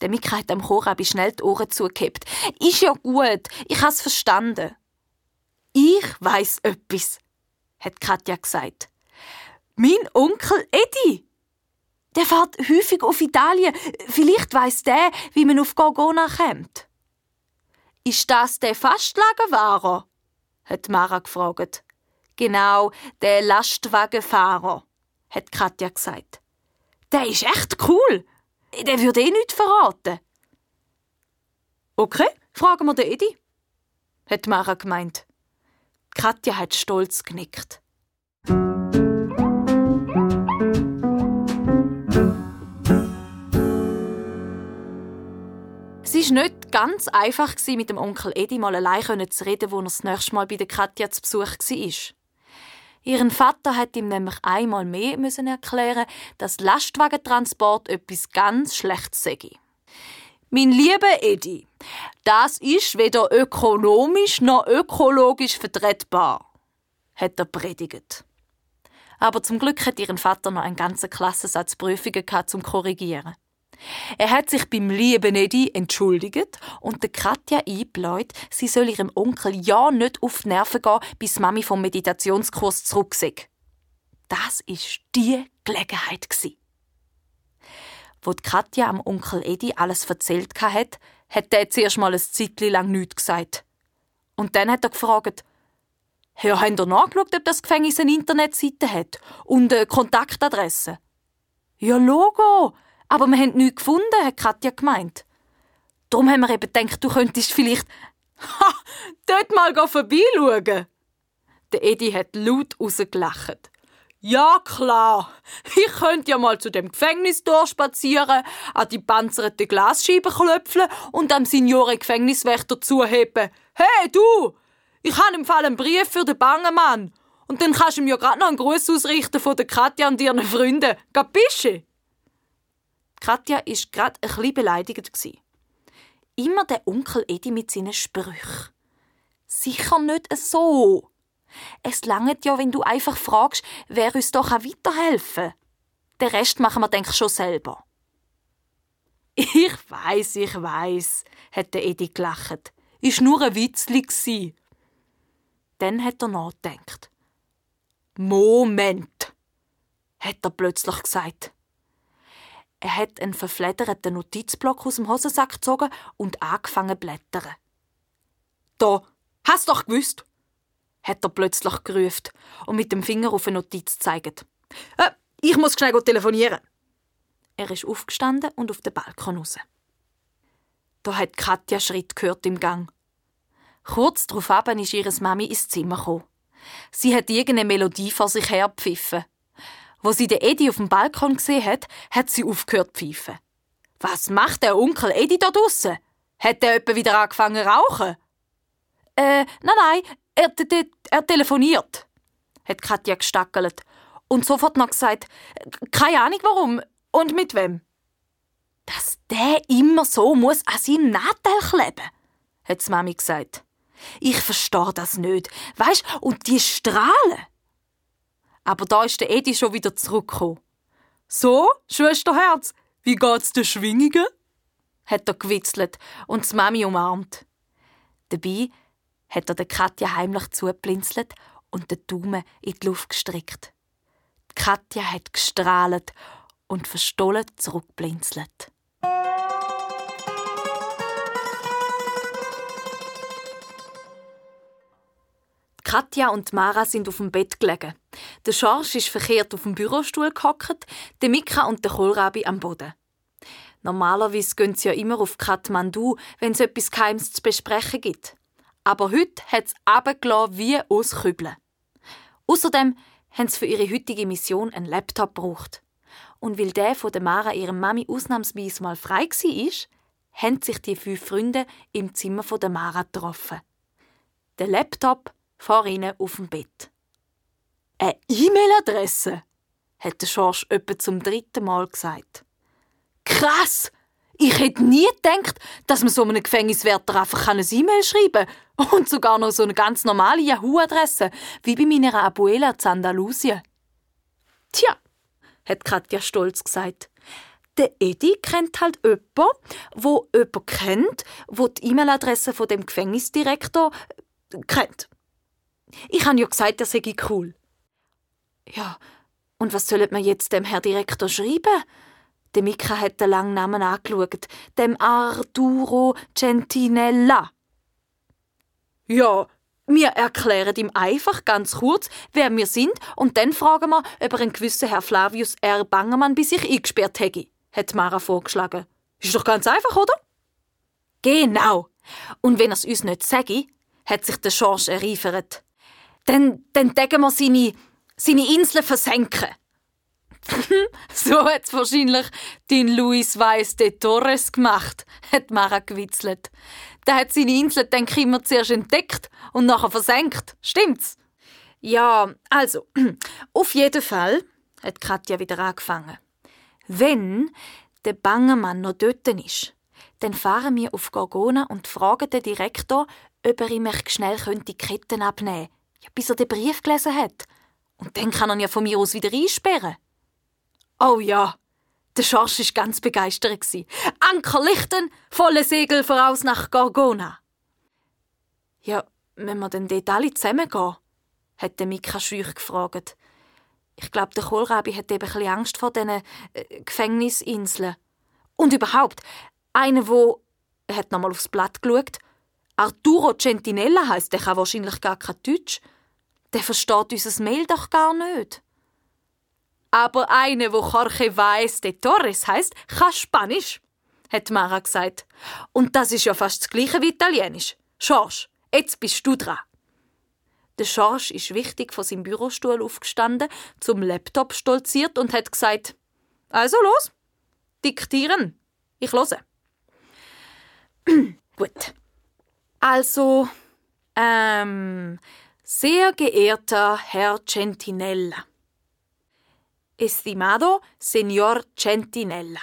Der Mika hat dem Chorabi schnell die Ohren zugehebt. Ist ja gut, ich has verstanden. Ich weiß etwas, hat Katja gesagt. Mein Onkel Edi. Der fährt häufig auf Italien. Vielleicht weiß der, wie man auf Gorgona kommt. Ist das der Fastlagenfahrer? hat Mara gefragt. Genau, der Lastwagenfahrer, hat Katja gesagt. Der ist echt cool. Der würde eh nichts verraten. Okay, fragen wir den Edi, hat Mara gemeint. Katja hat stolz genickt. Es war nicht ganz einfach, mit dem Onkel Edi mal allein zu reden, wo er das nächste Mal bei der Katja zu Besuch war. Ihren Vater hat ihm nämlich einmal mehr müssen erklären, dass Lastwagentransport etwas ganz Schlechtes sei. Mein lieber Edi, das ist weder ökonomisch noch ökologisch vertretbar, hat er predigt. Aber zum Glück hat ihren Vater noch einen ganzen Klassensatz Prüfungen gehabt, zum korrigieren. Er hat sich beim lieben Edi entschuldigt und der Katja eingebläut, sie soll ihrem Onkel ja nicht auf die Nerven gehen, bis Mami vom Meditationskurs zurück sei. Das ist die Gelegenheit Wo Katja am Onkel Edi alles erzählt hat, hat er zuerst mal ein Zeitchen lang nichts gesagt. Und dann hat er gefragt, ja, habt ihr nachgeschaut, ob das Gefängnis eine Internetseite hat und eine Kontaktadresse? Ja, Logo, aber wir haben nichts gefunden, hat Katja gemeint. Darum haben wir eben gedacht, du könntest vielleicht ha, dort mal vorbeischauen. Der Edi hat laut rausgelacht. Ja, klar. Ich könnte ja mal zu dem Gefängnis spazieren, an die panzerte Glasscheibe klöpfeln und dem Senioren-Gefängniswächter zuheben. Hey, du! Ich habe im Fall einen Brief für den Bangemann. Und dann kannst du mir ja gerade noch einen Gruß ausrichten von der Katja und ihren Freunden. Capisce? Katja war gerade ein bisschen beleidigt. Immer der Onkel Edi mit seinen Sprüchen. Sicher nicht so. Es langt ja, wenn du einfach fragst, wer uns doch weiterhelfen kann. Den Rest machen wir, denk schon selber. Ich weiß, ich weiß, hat Edi gelacht. Ist nur ein Witzli Dann hat er nachgedacht. Moment, hat er plötzlich gesagt. Er hat einen verfledderten Notizblock aus dem Hosensack gezogen und angefangen zu blättern. Da, hast doch gewusst, hat er plötzlich gerufen und mit dem Finger auf eine Notiz gezeigt. Äh, ich muss schnell telefonieren. Er ist aufgestanden und auf den Balkon raus. Da hat Katja Schritt gehört im Gang. Kurz darauf ist ihre Mami ins Zimmer gekommen. Sie hat irgendeine Melodie vor sich her gepfiffen. Wo sie den Edi auf dem Balkon gesehen hat, hat sie aufgehört zu pfeifen. Was macht der Onkel Edi da draussen? Hat er etwa wieder angefangen zu rauchen? Äh, nein, nein, er, er, er telefoniert, hat Katja gestackelt und sofort noch gesagt, keine Ahnung warum und mit wem. Dass der immer so muss an seinem Nattel kleben, hat Mami gesagt. Ich verstehe das nicht. Weisst, und die Strahlen. Aber da ist der Edi schon wieder zurückgekommen. So, Schwesterherz, wie geht's den Schwingungen? hat er gewitzelt und die Mami umarmt. Dabei hat er der Katja heimlich zugeplinzelt und den Daumen in die Luft gestreckt. Die Katja hat gestrahlt und verstohlen zurückblinzelt. Katja und Mara sind auf dem Bett gelegen. Der Schorsch ist verkehrt auf dem Bürostuhl gehockt, der Mika und der Kohlrabi am Boden. Normalerweise gehen sie ja immer auf Kathmandu, wenn es etwas Geheimes zu besprechen gibt. Aber heute hat es runtergelassen wie aus Kübeln. Außerdem haben sie für ihre heutige Mission einen Laptop gebraucht. Und weil der von der Mara ihrem Mami ausnahmsweise mal frei war, haben sich die fünf Freunde im Zimmer von der Mara getroffen. Der Laptop vor ihnen auf dem Bett. Eine E-Mail-Adresse, hat der Schorsch etwa zum dritten Mal gesagt. Krass! Ich hätte nie gedacht, dass man so einem Gefängniswärter einfach ein E-Mail schreiben kann. Und sogar noch so eine ganz normale Yahoo-Adresse, wie bei meiner Abuela in Andalusien. Tja, hat Katja stolz gesagt. Der Edi kennt halt jemanden, wo jemanden kennt, wo die E-Mail-Adresse von dem Gefängnisdirektor äh, kennt. Ich habe ja gesagt, er sei cool. Ja, und was sollen wir jetzt dem Herr Direktor schreiben? Der Mika hat den langen Namen angeschaut. Dem Arturo Centinella. Ja, wir erklären ihm einfach ganz kurz, wer wir sind, und dann fragen wir, ob er einen gewissen Herr Flavius R. Bangermann bei sich eingesperrt hätte, hat Mara vorgeschlagen. Ist doch ganz einfach, oder? Genau. Und wenn er es uns nicht sage, hat sich der George erreifert. Dann, dann denken wir seine, seine Insel versenken. so hat's wahrscheinlich dein Luis Weiss de Torres gemacht, hat Mara gewitzelt. Der hat seine Insel dann immer zuerst entdeckt und nachher versenkt. Stimmt's? Ja, also, auf jeden Fall, hat Katja wieder angefangen. Wenn der Bangemann noch dort ist, dann fahren wir auf Gorgona und fragen den Direktor, ob er ihm schnell die Ketten abnehmen könnte, ja, bis er den Brief gelesen hat. Und dann kann er ja von mir aus wieder einsperren. Oh ja, der Schorsch war ganz begeistert. Anker lichten, volle Segel voraus nach Gorgona. Ja, wenn wir denn dort alle zusammengehen? hat Mika schüch gefragt. Ich glaube, der Kohlrabi hat eben ein Angst vor diesen äh, Gefängnisinseln. Und überhaupt, einer, wo er hat nochmal aufs Blatt geschaut. Arturo Centinella heißt, der kann wahrscheinlich gar kein Deutsch. Der versteht unser Mail doch gar nicht. Aber eine, wo Jorge Weiss de Torres heißt, kann Spanisch, hat Mara gesagt. Und das ist ja fast das gleiche wie Italienisch. George, jetzt bist du dran. Der George ist wichtig von seinem Bürostuhl aufgestanden, zum Laptop stolziert und hat gesagt: Also los, diktieren. Ich lose. Gut. Also, ähm, sehr geehrter Herr Centinella. Estimado Señor Centinella.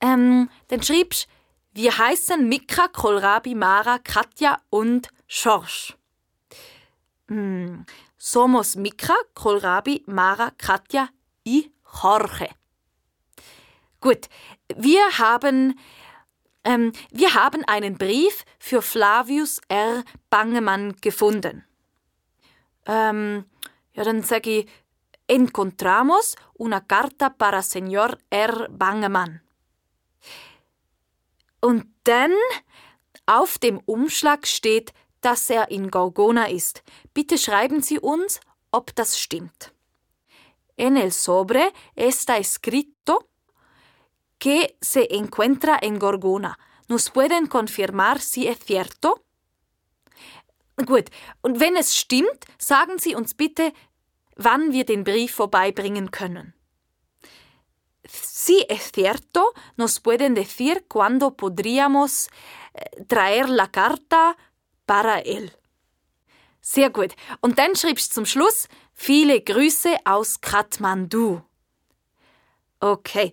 Ähm, dann schreibst wir heißen Mika, Kohlrabi, Mara, Katja und Schorsch. Hm. Somos Mika, Kohlrabi, Mara, Katja y Jorge. Gut, wir haben, ähm, wir haben einen Brief für Flavius R. Bangemann gefunden. Ähm, ja, dann sage ich, encontramos una carta para Señor R. Bangemann. Und dann auf dem Umschlag steht, dass er in Gorgona ist. Bitte schreiben Sie uns, ob das stimmt. En el sobre está escrito que se encuentra en Gorgona. ¿Nos pueden confirmar si es cierto? Gut, und wenn es stimmt, sagen Sie uns bitte, wann wir den Brief vorbeibringen können. Si es cierto, nos pueden decir cuándo podríamos eh, traer la carta para él. Sehr gut. Und dann schreibst du zum Schluss viele Grüße aus Kathmandu. Okay.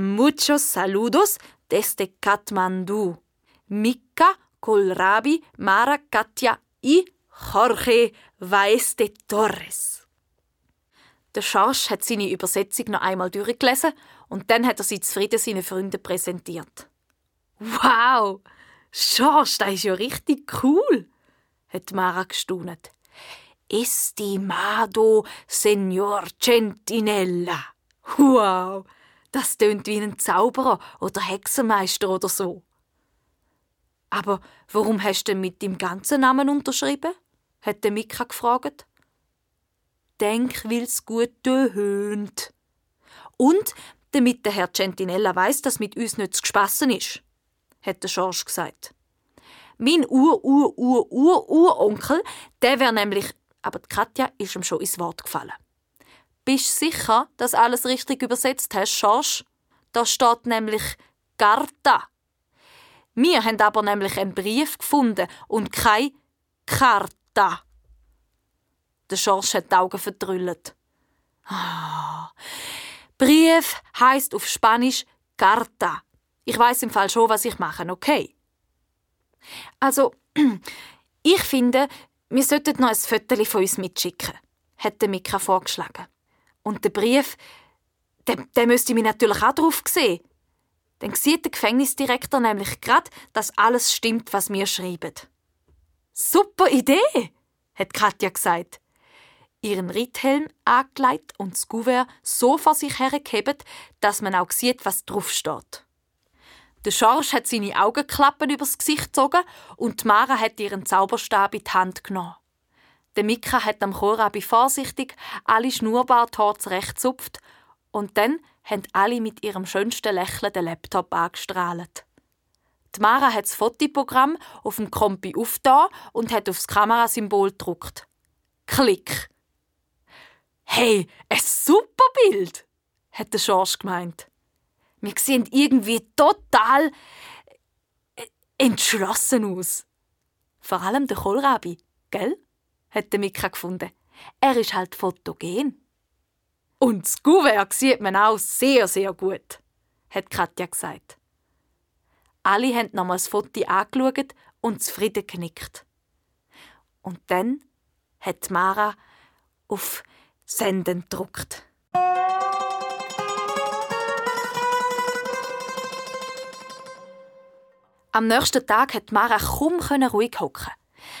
Muchos saludos desde Kathmandu. Mika, Kolrabi, Mara, Katja y Jorge Vaez de Torres. Der Schorsch hat seine Übersetzung noch einmal durchgelesen und dann hat er sie zufrieden seinen Freunden präsentiert. Wow! Schorsch, das ist ja richtig cool, hat Mara gestaunet. Estimado Signor Centinella. Wow! Das tönt wie ein Zauberer oder Hexenmeister oder so. Aber warum hast du denn mit dem ganzen Namen unterschrieben? hat Mika gefragt denk, weil's gut tönt. Und damit der Herr Centinella weiß, dass mit uns nicht zu spassen ist, hat der Schorsch gesagt. Mein Ur-Ur-Ur-Ur-Uronkel, der wäre nämlich, aber Katja ist ihm schon ins Wort gefallen. Bist sicher, dass alles richtig übersetzt hast, Schorsch? Da steht nämlich Garta. Wir haben aber nämlich einen Brief gefunden und keine Karta. Der Schorsch hat die Augen verdrüllt. Ah. Brief heißt auf Spanisch Carta. Ich weiß im Fall schon, was ich mache, okay? Also, ich finde, wir sollten noch ein Foto von uns mitschicken, hat Mika vorgeschlagen. Und der Brief, der, der müsste mich natürlich auch drauf sehen. Dann sieht der Gefängnisdirektor nämlich gerade, dass alles stimmt, was wir schreiben. Super Idee, hat Katja gesagt. Ihren Ritthelm angelegt und das Kuvert so vor sich hergehebt, dass man auch sieht, was drauf steht. Der Schorsch hat seine Augenklappen übers Gesicht gezogen und Mara hat ihren Zauberstab in die Hand genommen. Der Mika hat am Chorabi vorsichtig alle Schnurrbarthaare zurechtzupft und dann haben alle mit ihrem schönsten Lächeln den Laptop angestrahlt. Die Mara hat das Fotoprogramm auf dem Kompi aufgetan und hat aufs Kamerasymbol gedruckt. Klick! Hey, ein super Bild! hat der Schorsch gemeint. Wir sehen irgendwie total äh, entschlossen aus. Vor allem der Kohlrabi, gell? Hat der Mika gefunden. Er ist halt fotogen. Und das Kuvert sieht man auch sehr, sehr gut, hat Katja gesagt. Alle haben nochmal das Foto angeschaut und zufrieden genickt. Und dann hat Mara auf Senden gedruckt. Am nächsten Tag hat Mara kaum ruhig hocken.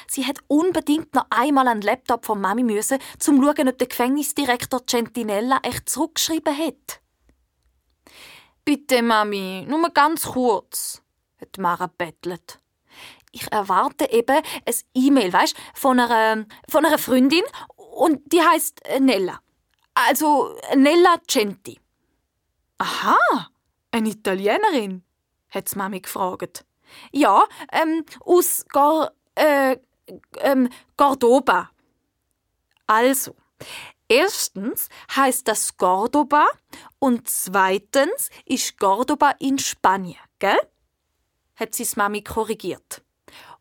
Sie hat unbedingt noch einmal den Laptop von Mami müssen, zum zu schauen, ob der Gefängnisdirektor Centinella echt zurückgeschrieben hat. Bitte, Mami, nur ganz kurz, hat Mara bettelt. Ich erwarte eben ein E-Mail, weißt, von einer, von einer Freundin und die heißt Nella. Also Nella Centi. Aha, eine Italienerin, hat Mami gefragt. Ja, ähm, aus Gar, äh, ähm, Cordoba. Also, erstens heißt das Cordoba und zweitens ist Cordoba in Spanien, gell? Hat sie Mami korrigiert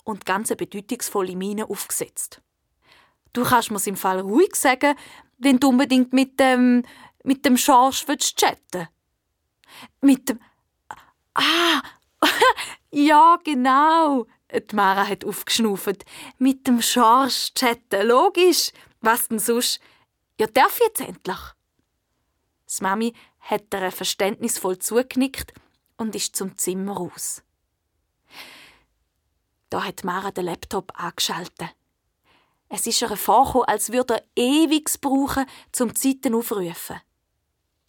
und ganz bedeutungsvolle Miene aufgesetzt. Du kannst mir's im Fall ruhig sagen, wenn du unbedingt mit dem mit dem Schorsch willst chatten. Mit dem Ah, ja, genau. Die Mara hat aufgeschnauft. Mit dem Schorsch chatten, logisch. Was denn sonst? Ja, darf jetzt endlich? Das Mami hat ihr verständnisvoll zugenickt und ist zum Zimmer raus. Da hat Mara den Laptop angeschaltet. Es ist ihr vorgekommen, als würde er ewig brauchen, zum Zeiten aufrufen.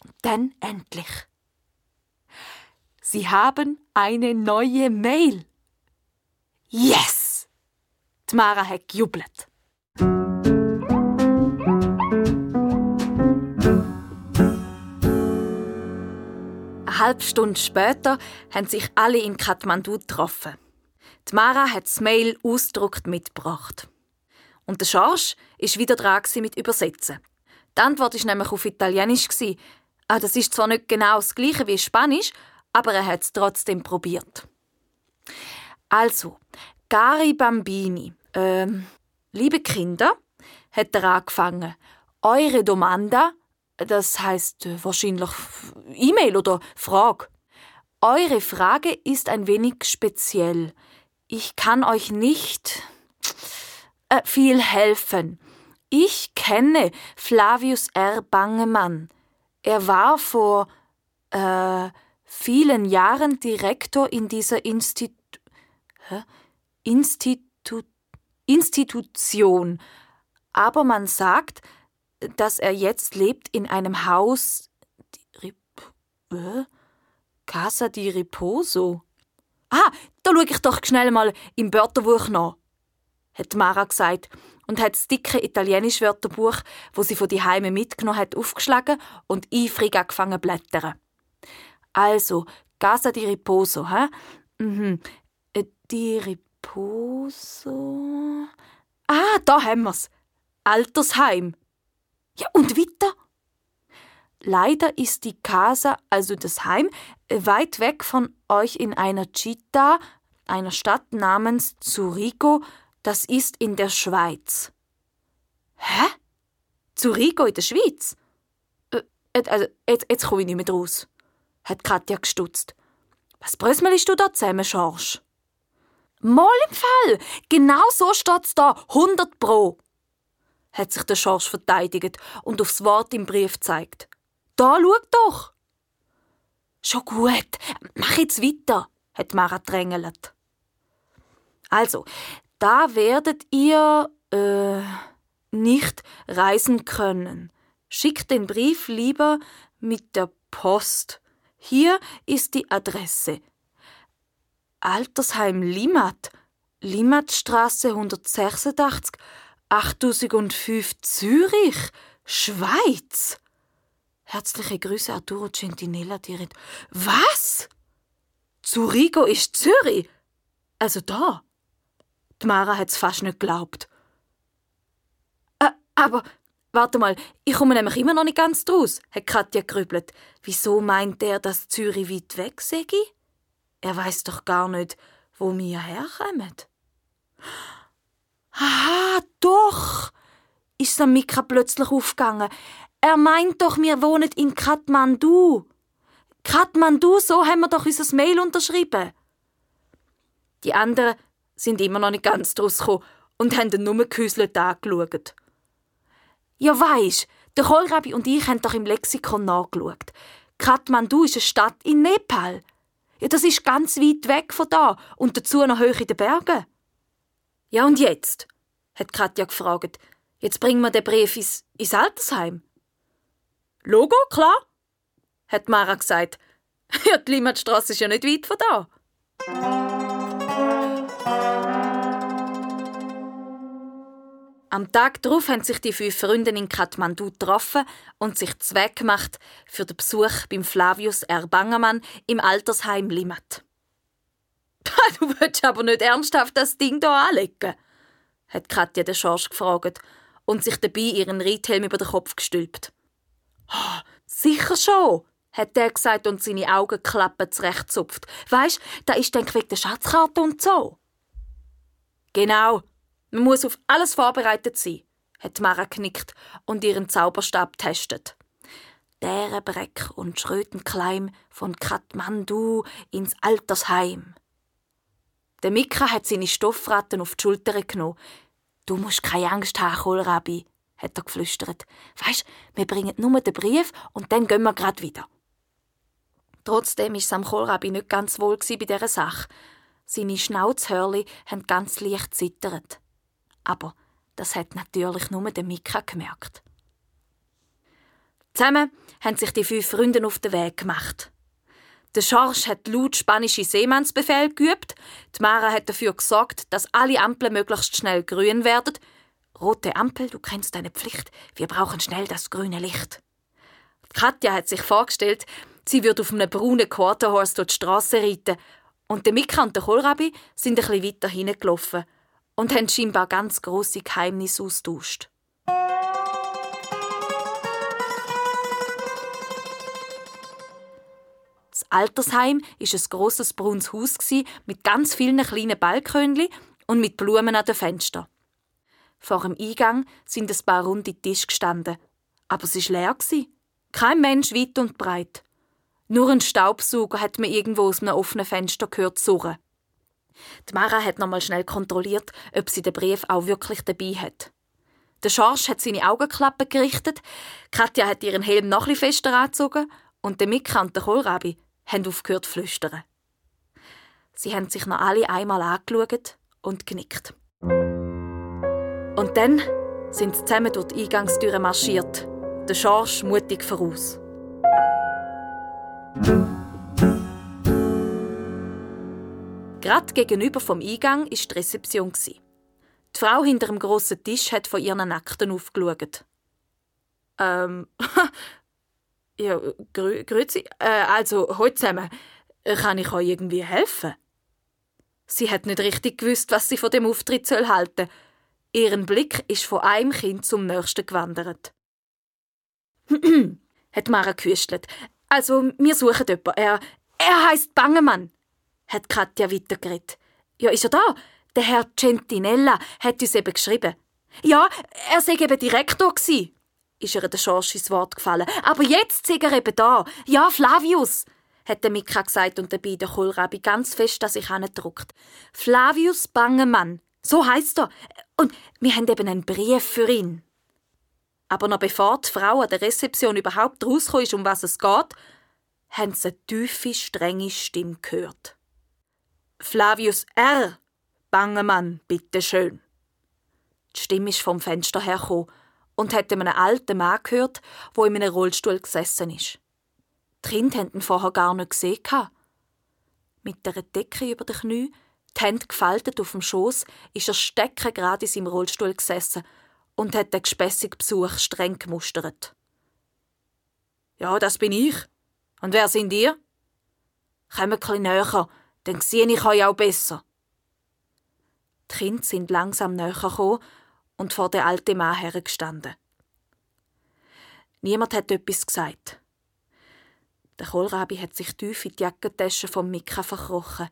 Und dann endlich. Sie haben eine neue Mail. Yes! Die Mara hat gejubelt. Eine halbe Stunde später haben sich alle in Kathmandu getroffen. Die Mara hat das Mail ausgedruckt mitgebracht. Und der Schorsch ist wieder dran mit Übersetzen. Die Antwort war nämlich auf Italienisch. Ah, das ist zwar nicht genau das gleiche wie Spanisch, aber er hat es trotzdem probiert. Also, cari bambini, ähm, liebe Kinder, hat er angefangen. Eure Domanda, das heißt äh, wahrscheinlich E-Mail oder Frage. Eure Frage ist ein wenig speziell. Ich kann euch nicht äh, viel helfen. Ich kenne Flavius R. Bangemann. Er war vor äh, vielen Jahren Direktor in dieser Institu Institu Institution. Aber man sagt, dass er jetzt lebt in einem Haus. Die äh? Casa di Riposo. Ah, da schaue ich doch schnell mal im Wörterbuch nach, hat Mara gesagt und hat das dicke italienische Wörterbuch, wo sie von die Heime mitgenommen hat, aufgeschlagen und eifrig angefangen zu blättern. Also, Casa di Riposo, hä? Mhm. Äh, di Riposo. Ah, da haben wir's. Altersheim. Ja, und weiter? Leider ist die Casa, also das Heim, weit weg von euch in einer Città, einer Stadt namens Zurigo, das ist in der Schweiz. Hä? Zurigo in der Schweiz? Äh, also, jetzt, jetzt komme ich nicht mehr raus hat Katja gestutzt. Was brösmelst du da zusammen, Schorsch? Mal im Fall! Genau so steht's da, 100 pro! hat sich der Schorsch verteidigt und aufs Wort im Brief zeigt. Da, schau doch! Schon gut, mach jetzt weiter, hat Mara drängelt. Also, da werdet ihr äh, nicht reisen können. Schickt den Brief lieber mit der Post. Hier ist die Adresse. Altersheim Limmat, Limmatstraße 186, 8005 Zürich, Schweiz. Herzliche Grüße, Arturo Centinella Dirit. Was? Zurigo ist Zürich? Also da? Die Mara hat's fast nicht geglaubt. Äh, aber, warte mal, ich komme nämlich immer noch nicht ganz draus, hat Katja grübelt. Wieso meint er, dass Zürich weit weg sei? Er weiß doch gar nicht, wo wir herkommen. Aha, doch! ist Samika plötzlich aufgegangen. Er meint doch, wir wohnen in Kathmandu. Kathmandu, so haben wir doch unser Mail unterschrieben. Die anderen sind immer noch nicht ganz draus und haben dann nur gehäuselt angeschaut. Ja, weisst, der Kohlrabi und ich haben doch im Lexikon nachgeschaut. Kathmandu ist eine Stadt in Nepal. Ja, das ist ganz weit weg von da und dazu noch hoch in den Bergen. Ja, und jetzt? hat Katja gefragt. Jetzt bringen wir den Brief ins, ins Altersheim. Logo, klar, hat Mara gesagt. Ja, die Limmatstrasse ist ja nicht weit von da. Am Tag darauf haben sich die fünf Freunde in Kathmandu getroffen und sich Zweck gemacht für den Besuch beim Flavius R. Bangermann im Altersheim Limmat. Du willst aber nicht ernsthaft das Ding hier anlegen? hat Katja den Schorsch gefragt und sich dabei ihren Reithelm über den Kopf gestülpt. Oh, sicher schon, hat er gesagt und seine Augenklappen zurechtzupft. Weisst, da ist dann wegen der Schatzkarte und so. Genau, man muss auf alles vorbereitet sein, hat Mara knickt und ihren Zauberstab testet. Därenbreck und Schrötenkleim von Kathmandu ins Altersheim. Der Mika hat seine Stoffratten auf die Schulter genommen. Du musst keine Angst haben, Kohlrabi, hat er geflüstert. Weisst, wir bringen nur den Brief und dann gehen wir grad wieder. Trotzdem ist Sam Kohlrabi nicht ganz wohl bei dieser Sache. Seine Schnauzhörli haben ganz leicht zittert aber das hat natürlich nur der Mika gemerkt. Zusammen haben sich die fünf Freunde auf den Weg gemacht. Der Schorsch hat laut spanische Seemannsbefehl geübt. Die Mara hat dafür gesorgt, dass alle Ampeln möglichst schnell grün werden. Rote Ampel, du kennst deine Pflicht. Wir brauchen schnell das grüne Licht. Katja hat sich vorgestellt, sie würde auf einem braunen Quarterhorse durch die Straße reiten. Und der Mika und der Kohlrabi sind ein bisschen weiter hingelaufen und haben scheinbar ganz große Geheimnisse austauscht. Das Altersheim ist ein grosses braunes Haus mit ganz vielen kleinen Balkönchen und mit Blumen an den Fenstern. Vor dem Eingang sind ein paar runde Tische gestanden, aber es war leer. Kein Mensch weit und breit. Nur ein Staubsauger hat man irgendwo aus einem offenen Fenster gehört surren. Die Mara hat nochmal schnell kontrolliert, ob sie den Brief auch wirklich dabei hat. Der Schorsch hat seine Augenklappen gerichtet, Katja hat ihren Helm noch etwas fester angezogen und der Mika und der Kohlrabi haben aufgehört zu flüstern. Sie haben sich noch alle einmal angeschaut und genickt. Und dann sind sie zusammen durch die Eingangstüre marschiert, der Schorsch mutig voraus. Gerade gegenüber vom Eingang war die Rezeption. Die Frau hinter dem grossen Tisch hat von ihren Akten aufgeschaut. Ähm, ja, grü grüezi. Äh, also, heute zusammen. Kann ich euch irgendwie helfen? Sie hat nicht richtig gewusst, was sie von dem Auftritt soll halten. Ihren Blick ist von einem Kind zum nächsten gewandert. hat Mara gehüstelt. Also, wir suchen jemanden. Er, er heißt Bangemann hat Katja weitergeredet. Ja, ist er da? Der Herr Centinella hat uns eben geschrieben. Ja, er sei eben Direktor gsi. Ist ihr der Schorsch ins Wort gefallen. Aber jetzt sei er eben da. Ja, Flavius. hat der Mika gesagt und dabei der Kohlrabi ganz fest dass sich druckt. Flavius Bangemann, so heißt er. Und wir haben eben einen Brief für ihn. Aber noch bevor die Frau an der Rezeption überhaupt rausgekommen ist, um was es geht, haben sie eine tiefe, strenge Stimme gehört. Flavius R. Bangemann, bitteschön. Die Stimme ist vom Fenster hergekommen und hat einem alten Mann gehört, wo in einem Rollstuhl gesessen ist. Die Kinder haben ihn vorher gar nicht gesehen. Mit der Decke über den Knie, die Hände gefaltet auf dem Schoß, ist er stecken gerade in seinem Rollstuhl gesessen und hat den gespässigen Besuch streng gemustert. Ja, das bin ich. Und wer sind ihr? Kommt ein bisschen näher, dann sehe ich euch auch besser. Die Kinder sind langsam näher gekommen und vor der alten Mann hergestanden. Niemand hat etwas gesagt. Der Kohlrabi hat sich tief in die Jackentasche vom Mika verkrochen.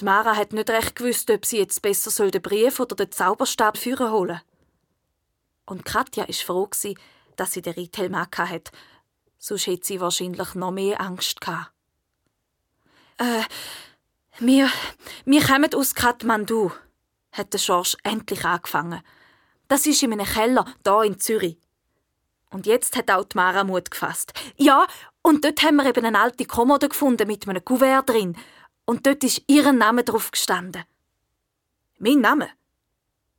Die Mara hat nicht recht gewusst, ob sie jetzt besser den Brief oder den Zauberstab führen holen. Und Katja ist froh dass sie den Retail hat. Sonst hätte sie wahrscheinlich noch mehr Angst gehabt. Äh, wir, wir kommen aus Kathmandu, hat der Schorsch endlich angefangen. Das ist in einem Keller, da in Zürich. Und jetzt hat auch die Mara Mut gefasst. Ja, und dort haben wir eben eine alte Kommode gefunden mit einem Kuvert drin. Und dort ist ihr Name drauf gestanden. Mein Name?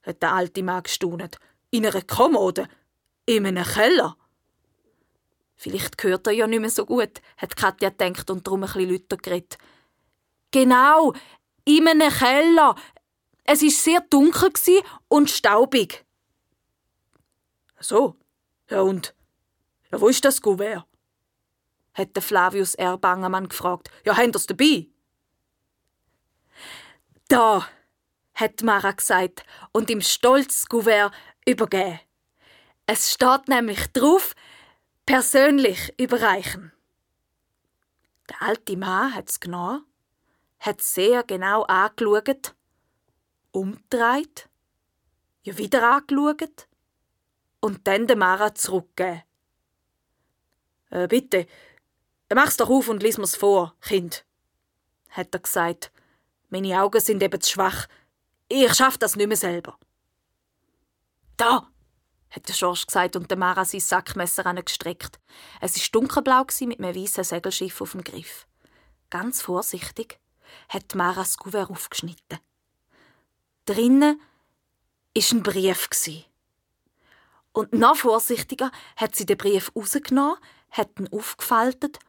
hat der alte Mann gestaunet. In einer Kommode? In einem Keller? Vielleicht hört er ja nicht mehr so gut, hat Katja gedacht und darum ein bisschen lauter geredet. Genau, in einem Keller. Es war sehr dunkel und staubig. So, ja und? Ja, wo ist das Gouvert? hat der Flavius R. Bangermann gefragt. Ja, habt ihr's dabei? Da, hat Mara gesagt und ihm stolz Gouvert übergeben. Es steht nämlich drauf, persönlich überreichen. Der alte Mann hat's genommen, hat sehr genau angeschaut, umgedreht, ja wieder angeschaut und dann der Mara zurückgegeben. Äh, bitte, mach's doch auf und lies mir's vor, Kind, hat er gesagt. Meine Augen sind eben zu schwach. Ich schaff das nicht mehr selber. Da, hat der Schorsch gesagt und der Mara sein Sackmesser gestreckt. Es war dunkelblau mit einem weißen Segelschiff auf dem Griff. Ganz vorsichtig hat Mara das Kuvert aufgeschnitten. Drinnen war ein Brief. Und noch vorsichtiger hat sie den Brief rausgenommen, hat ihn aufgefaltet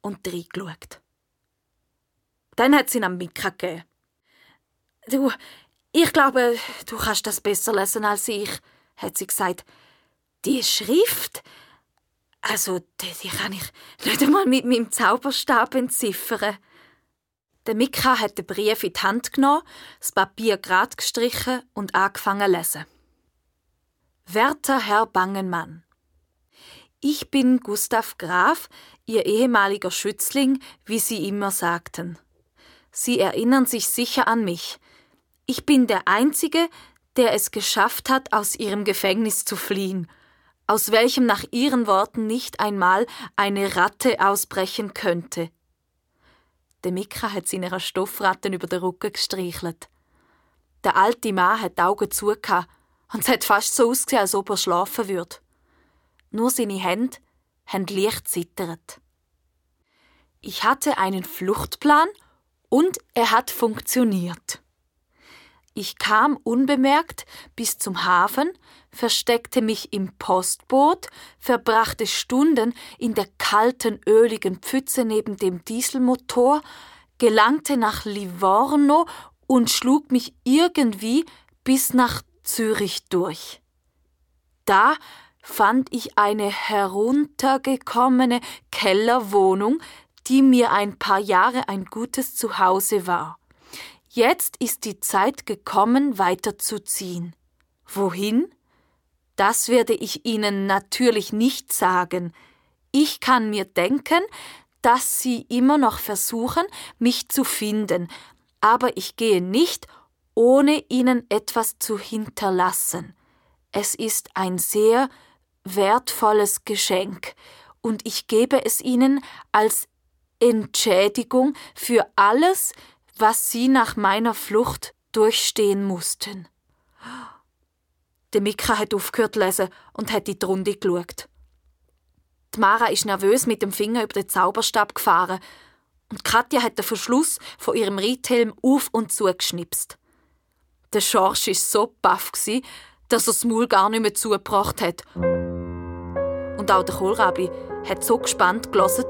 und reingeschaut. Dann hat sie ihn am Mika gegeben. Du, ich glaube, du kannst das besser lesen als ich, hat sie gesagt. Die Schrift, also die, die kann ich nicht einmal mit meinem Zauberstab entziffern. Der Mika hat den Brief in die Hand genommen, das Papier grad gestrichen und angefangen zu lesen. Werter Herr Bangenmann, ich bin Gustav Graf, Ihr ehemaliger Schützling, wie Sie immer sagten. Sie erinnern sich sicher an mich. Ich bin der Einzige, der es geschafft hat, aus Ihrem Gefängnis zu fliehen, aus welchem nach Ihren Worten nicht einmal eine Ratte ausbrechen könnte. Der Mikra hat seiner Stoffratten über den Rücken gestreichelt. Der alte Mann hat die Augen zugehört und es hat fast so ausgesehen, als ob er schlafen würde. Nur seine Hände haben leicht zittert. Ich hatte einen Fluchtplan und er hat funktioniert. Ich kam unbemerkt bis zum Hafen, versteckte mich im Postboot, verbrachte Stunden in der kalten, öligen Pfütze neben dem Dieselmotor, gelangte nach Livorno und schlug mich irgendwie bis nach Zürich durch. Da fand ich eine heruntergekommene Kellerwohnung, die mir ein paar Jahre ein gutes Zuhause war. Jetzt ist die Zeit gekommen, weiterzuziehen. Wohin? Das werde ich Ihnen natürlich nicht sagen. Ich kann mir denken, dass Sie immer noch versuchen, mich zu finden, aber ich gehe nicht, ohne Ihnen etwas zu hinterlassen. Es ist ein sehr wertvolles Geschenk, und ich gebe es Ihnen als Entschädigung für alles, was sie nach meiner Flucht durchstehen mussten. Der Mika hat aufgehört zu lesen und hat in die Runde geschaut. Die Mara ist nervös mit dem Finger über den Zauberstab gefahren und Katja hat den Verschluss von ihrem Reithelm auf und zu geschnipst. Der Schorsch war so baff, dass er das Maul gar nicht mehr zugebracht hat. Und auch der Kohlrabi hat so gespannt gelesen,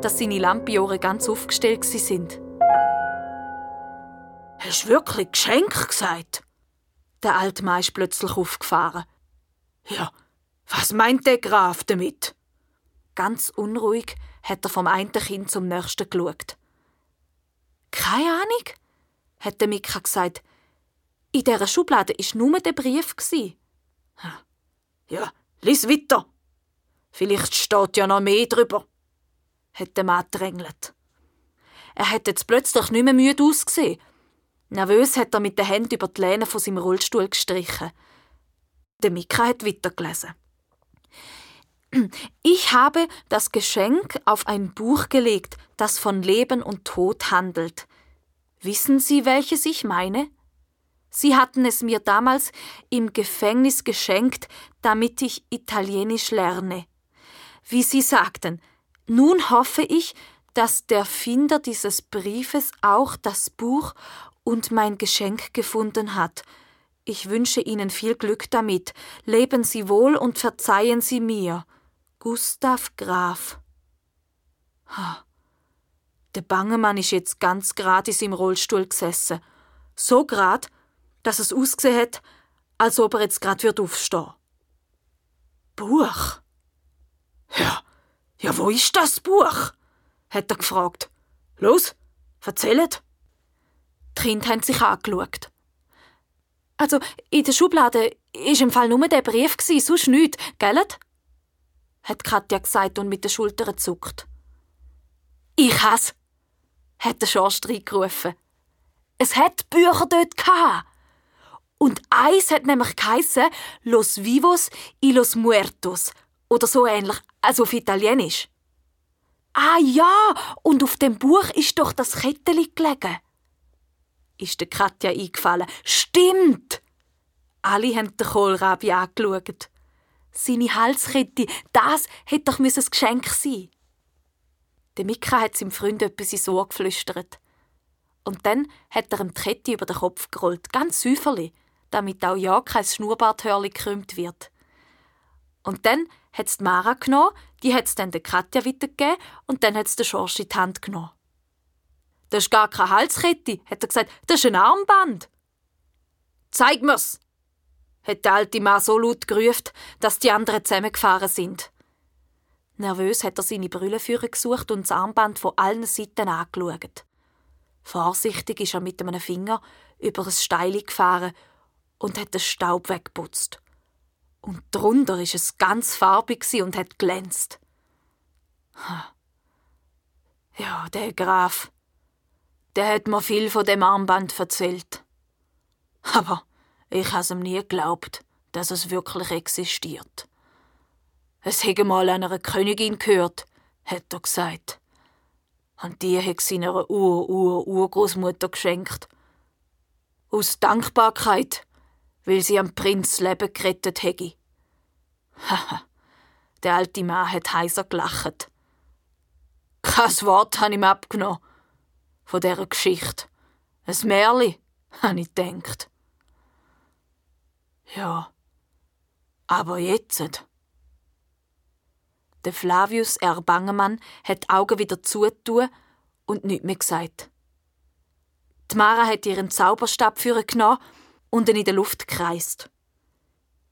dass seine Lampiohren ganz aufgestellt sind. Hast du wirklich Geschenk gesagt? Der alte Mann ist plötzlich aufgefahren. Ja, was meint der Graf damit? Ganz unruhig hat er vom einen Kind zum nächsten geschaut. Keine Ahnung, hat der Mika gesagt. In dieser Schublade war nur der Brief. Ja, lies weiter. Vielleicht steht ja noch mehr drüber, hat der Mann drängelt. Er hat jetzt plötzlich nicht mehr müde ausgesehen. Nervös hat er mit den Händen über die Lehne von seinem Rollstuhl gestrichen. Der Mika hat weitergelesen. Ich habe das Geschenk auf ein Buch gelegt, das von Leben und Tod handelt. Wissen Sie, welches ich meine? Sie hatten es mir damals im Gefängnis geschenkt, damit ich Italienisch lerne. Wie Sie sagten, nun hoffe ich, dass der Finder dieses Briefes auch das Buch und mein Geschenk gefunden hat. Ich wünsche Ihnen viel Glück damit. Leben Sie wohl und verzeihen Sie mir. Gustav Graf. Der Bangemann ist jetzt ganz gratis im Rollstuhl gesessen. So grad, dass es ausgesehen hat, als ob er jetzt grad wird aufstehen. Buch? Ja, ja, wo ist das Buch? hat er gefragt. Los, erzählt. Die Kinder haben sich angeschaut. Also, in der Schublade war im Fall nur der Brief, sonst nichts, gell? hat Katja gesagt und mit den Schultern zuckt. Ich has, hat der Schorst reingerufen. Es hat Bücher dort gehabt. Und eins hat nämlich geheissen Los vivos y los muertos. Oder so ähnlich, also auf Italienisch. Ah ja, und auf dem Buch ist doch das Ketteli gelegen. Ist der Katja eingefallen. Stimmt! Alle haben den Kohlrabi angeschaut. Seine Halskette, das hätte doch ein Geschenk sein Der Mika hat seinem Freund etwas ins Ohr geflüstert. Und dann hat er ihm die Kette über den Kopf gerollt, ganz säuferlich damit auch ja kein Schnurrbarthörli gekrümmt wird. Und dann hat es Mara genommen, die hat es dann der Katja weitergegeben und dann hat es der Schorsch in die Hand genommen. Das ist gar keine Halskette, hat er gesagt, das ist ein Armband. Zeig mir's, hat der alte Mann so laut gerufen, dass die anderen zusammengefahren sind. Nervös hat er seine Brüllenführer gesucht und das Armband von allen Seiten angeschaut. Vorsichtig ist er mit einem Finger über ein Steil gefahren und hat den Staub weggeputzt. Und drunter ist es ganz farbig und hat glänzt. Ja, der Graf, der hat mir viel von dem Armband erzählt. Aber ich has ihm nie geglaubt, dass es wirklich existiert. Es hätte mal einer Königin gehört, hat er gesagt. Und die hat seiner Ur-Ur-Urgroßmutter geschenkt. Aus Dankbarkeit weil sie am Prinz Leben gerettet hätte. Haha, der alte Mann hat heiser gelacht. Kein Wort ich ihm abgenommen von dieser Geschichte. Ein Märli, habe ich gedacht. Ja, aber jetzt. Der Flavius R. Bangemann hat die Augen wieder zutun und nichts mehr gesagt. Die Mara hat ihren Zauberstab für genommen und ihn in der Luft kreist.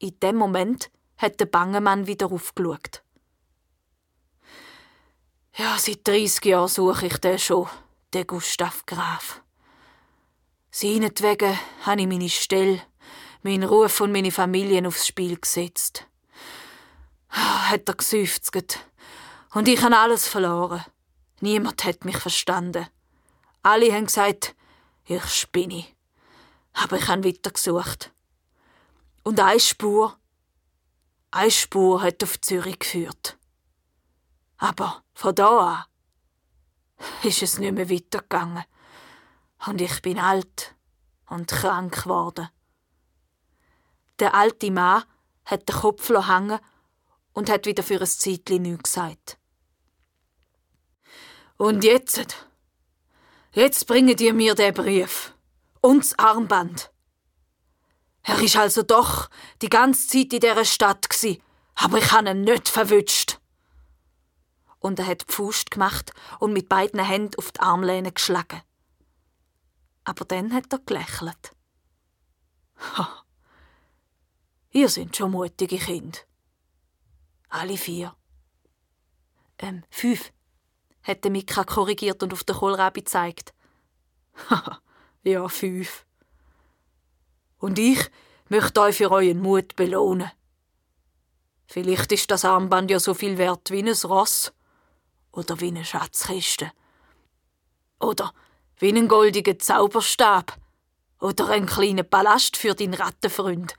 In dem Moment hat der Bangemann wieder aufgeschaut. Ja, seit 30 Jahren suche ich den schon, den Gustav Graf. Seinetwegen habe ich meine Stelle, meinen Ruf und meine Familie aufs Spiel gesetzt. Ah, hat er geseufzt. Und ich habe alles verloren. Niemand hat mich verstanden. Alle haben gesagt, ich spinne. Aber ich habe weiter gesucht. Und eine Spur, eine Spur hat auf Zürich geführt. Aber von da an ist es nicht mehr weitergegangen. Und ich bin alt und krank geworden. Der alte Mann hat den Kopf hängen und hat wieder für ein Zeitchen nichts gesagt. Und jetzt? Jetzt bringen die mir den Brief. Und das Armband. Er ist also doch die ganze Zeit in dieser Stadt gsi, aber ich habe ihn nicht verwünscht. Und er hat die Faust gemacht und mit beiden Händen auf die Armlehne geschlagen. Aber dann hat er gelächelt. Ha, ihr sind schon mutige Kinder. Alle vier. Ähm, fünf, hat Mika korrigiert und auf den Kohlrabi gezeigt. Haha, ja, fünf. Und ich möchte euch für euren Mut belohnen. Vielleicht ist das Armband ja so viel wert wie ein Ross oder wie eine Schatzkiste. Oder wie einen goldigen Zauberstab oder einen kleinen Palast für deinen Rattenfreund.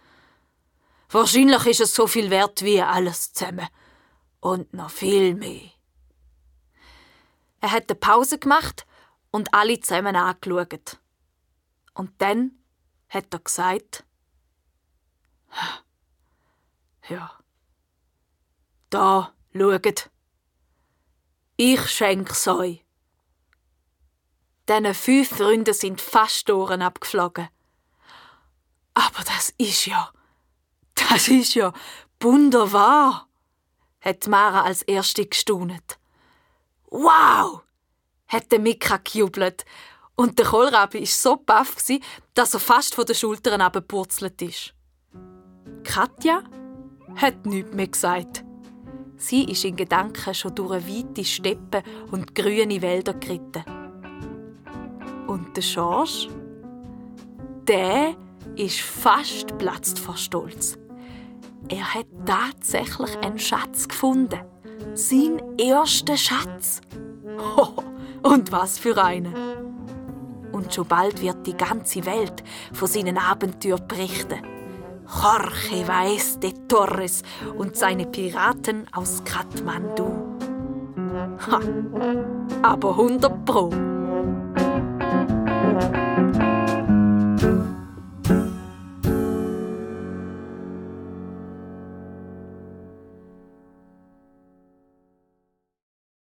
Wahrscheinlich ist es so viel wert wie alles zusammen. Und noch viel mehr. Er hat eine Pause gemacht und alle zusammen angeschaut. Und dann hat er gesagt, ja, da, schaut, ich schenk's euch. Diesen fünf Freunden sind fast Ohren abgeflogen. Aber das ist ja, das ist ja wunderbar, hat Mara als Erste gestaunet. Wow! hat der Mika gejubelt. Und der Kohlrabi war so baff, dass er fast von den Schultern abgepurzelt ist. Katja hat nichts mehr gesagt. Sie ist in Gedanken schon durch weite Steppen und grüne Wälder geritten. Und der Schorsch, der ist fast platzt vor Stolz. Er hat tatsächlich einen Schatz gefunden. Sein erster Schatz. Ho, und was für einen. Und schon bald wird die ganze Welt von seinen Abenteuern berichten. Jorge Vaez de Torres und seine Piraten aus Kathmandu. Ha, aber 100 Pro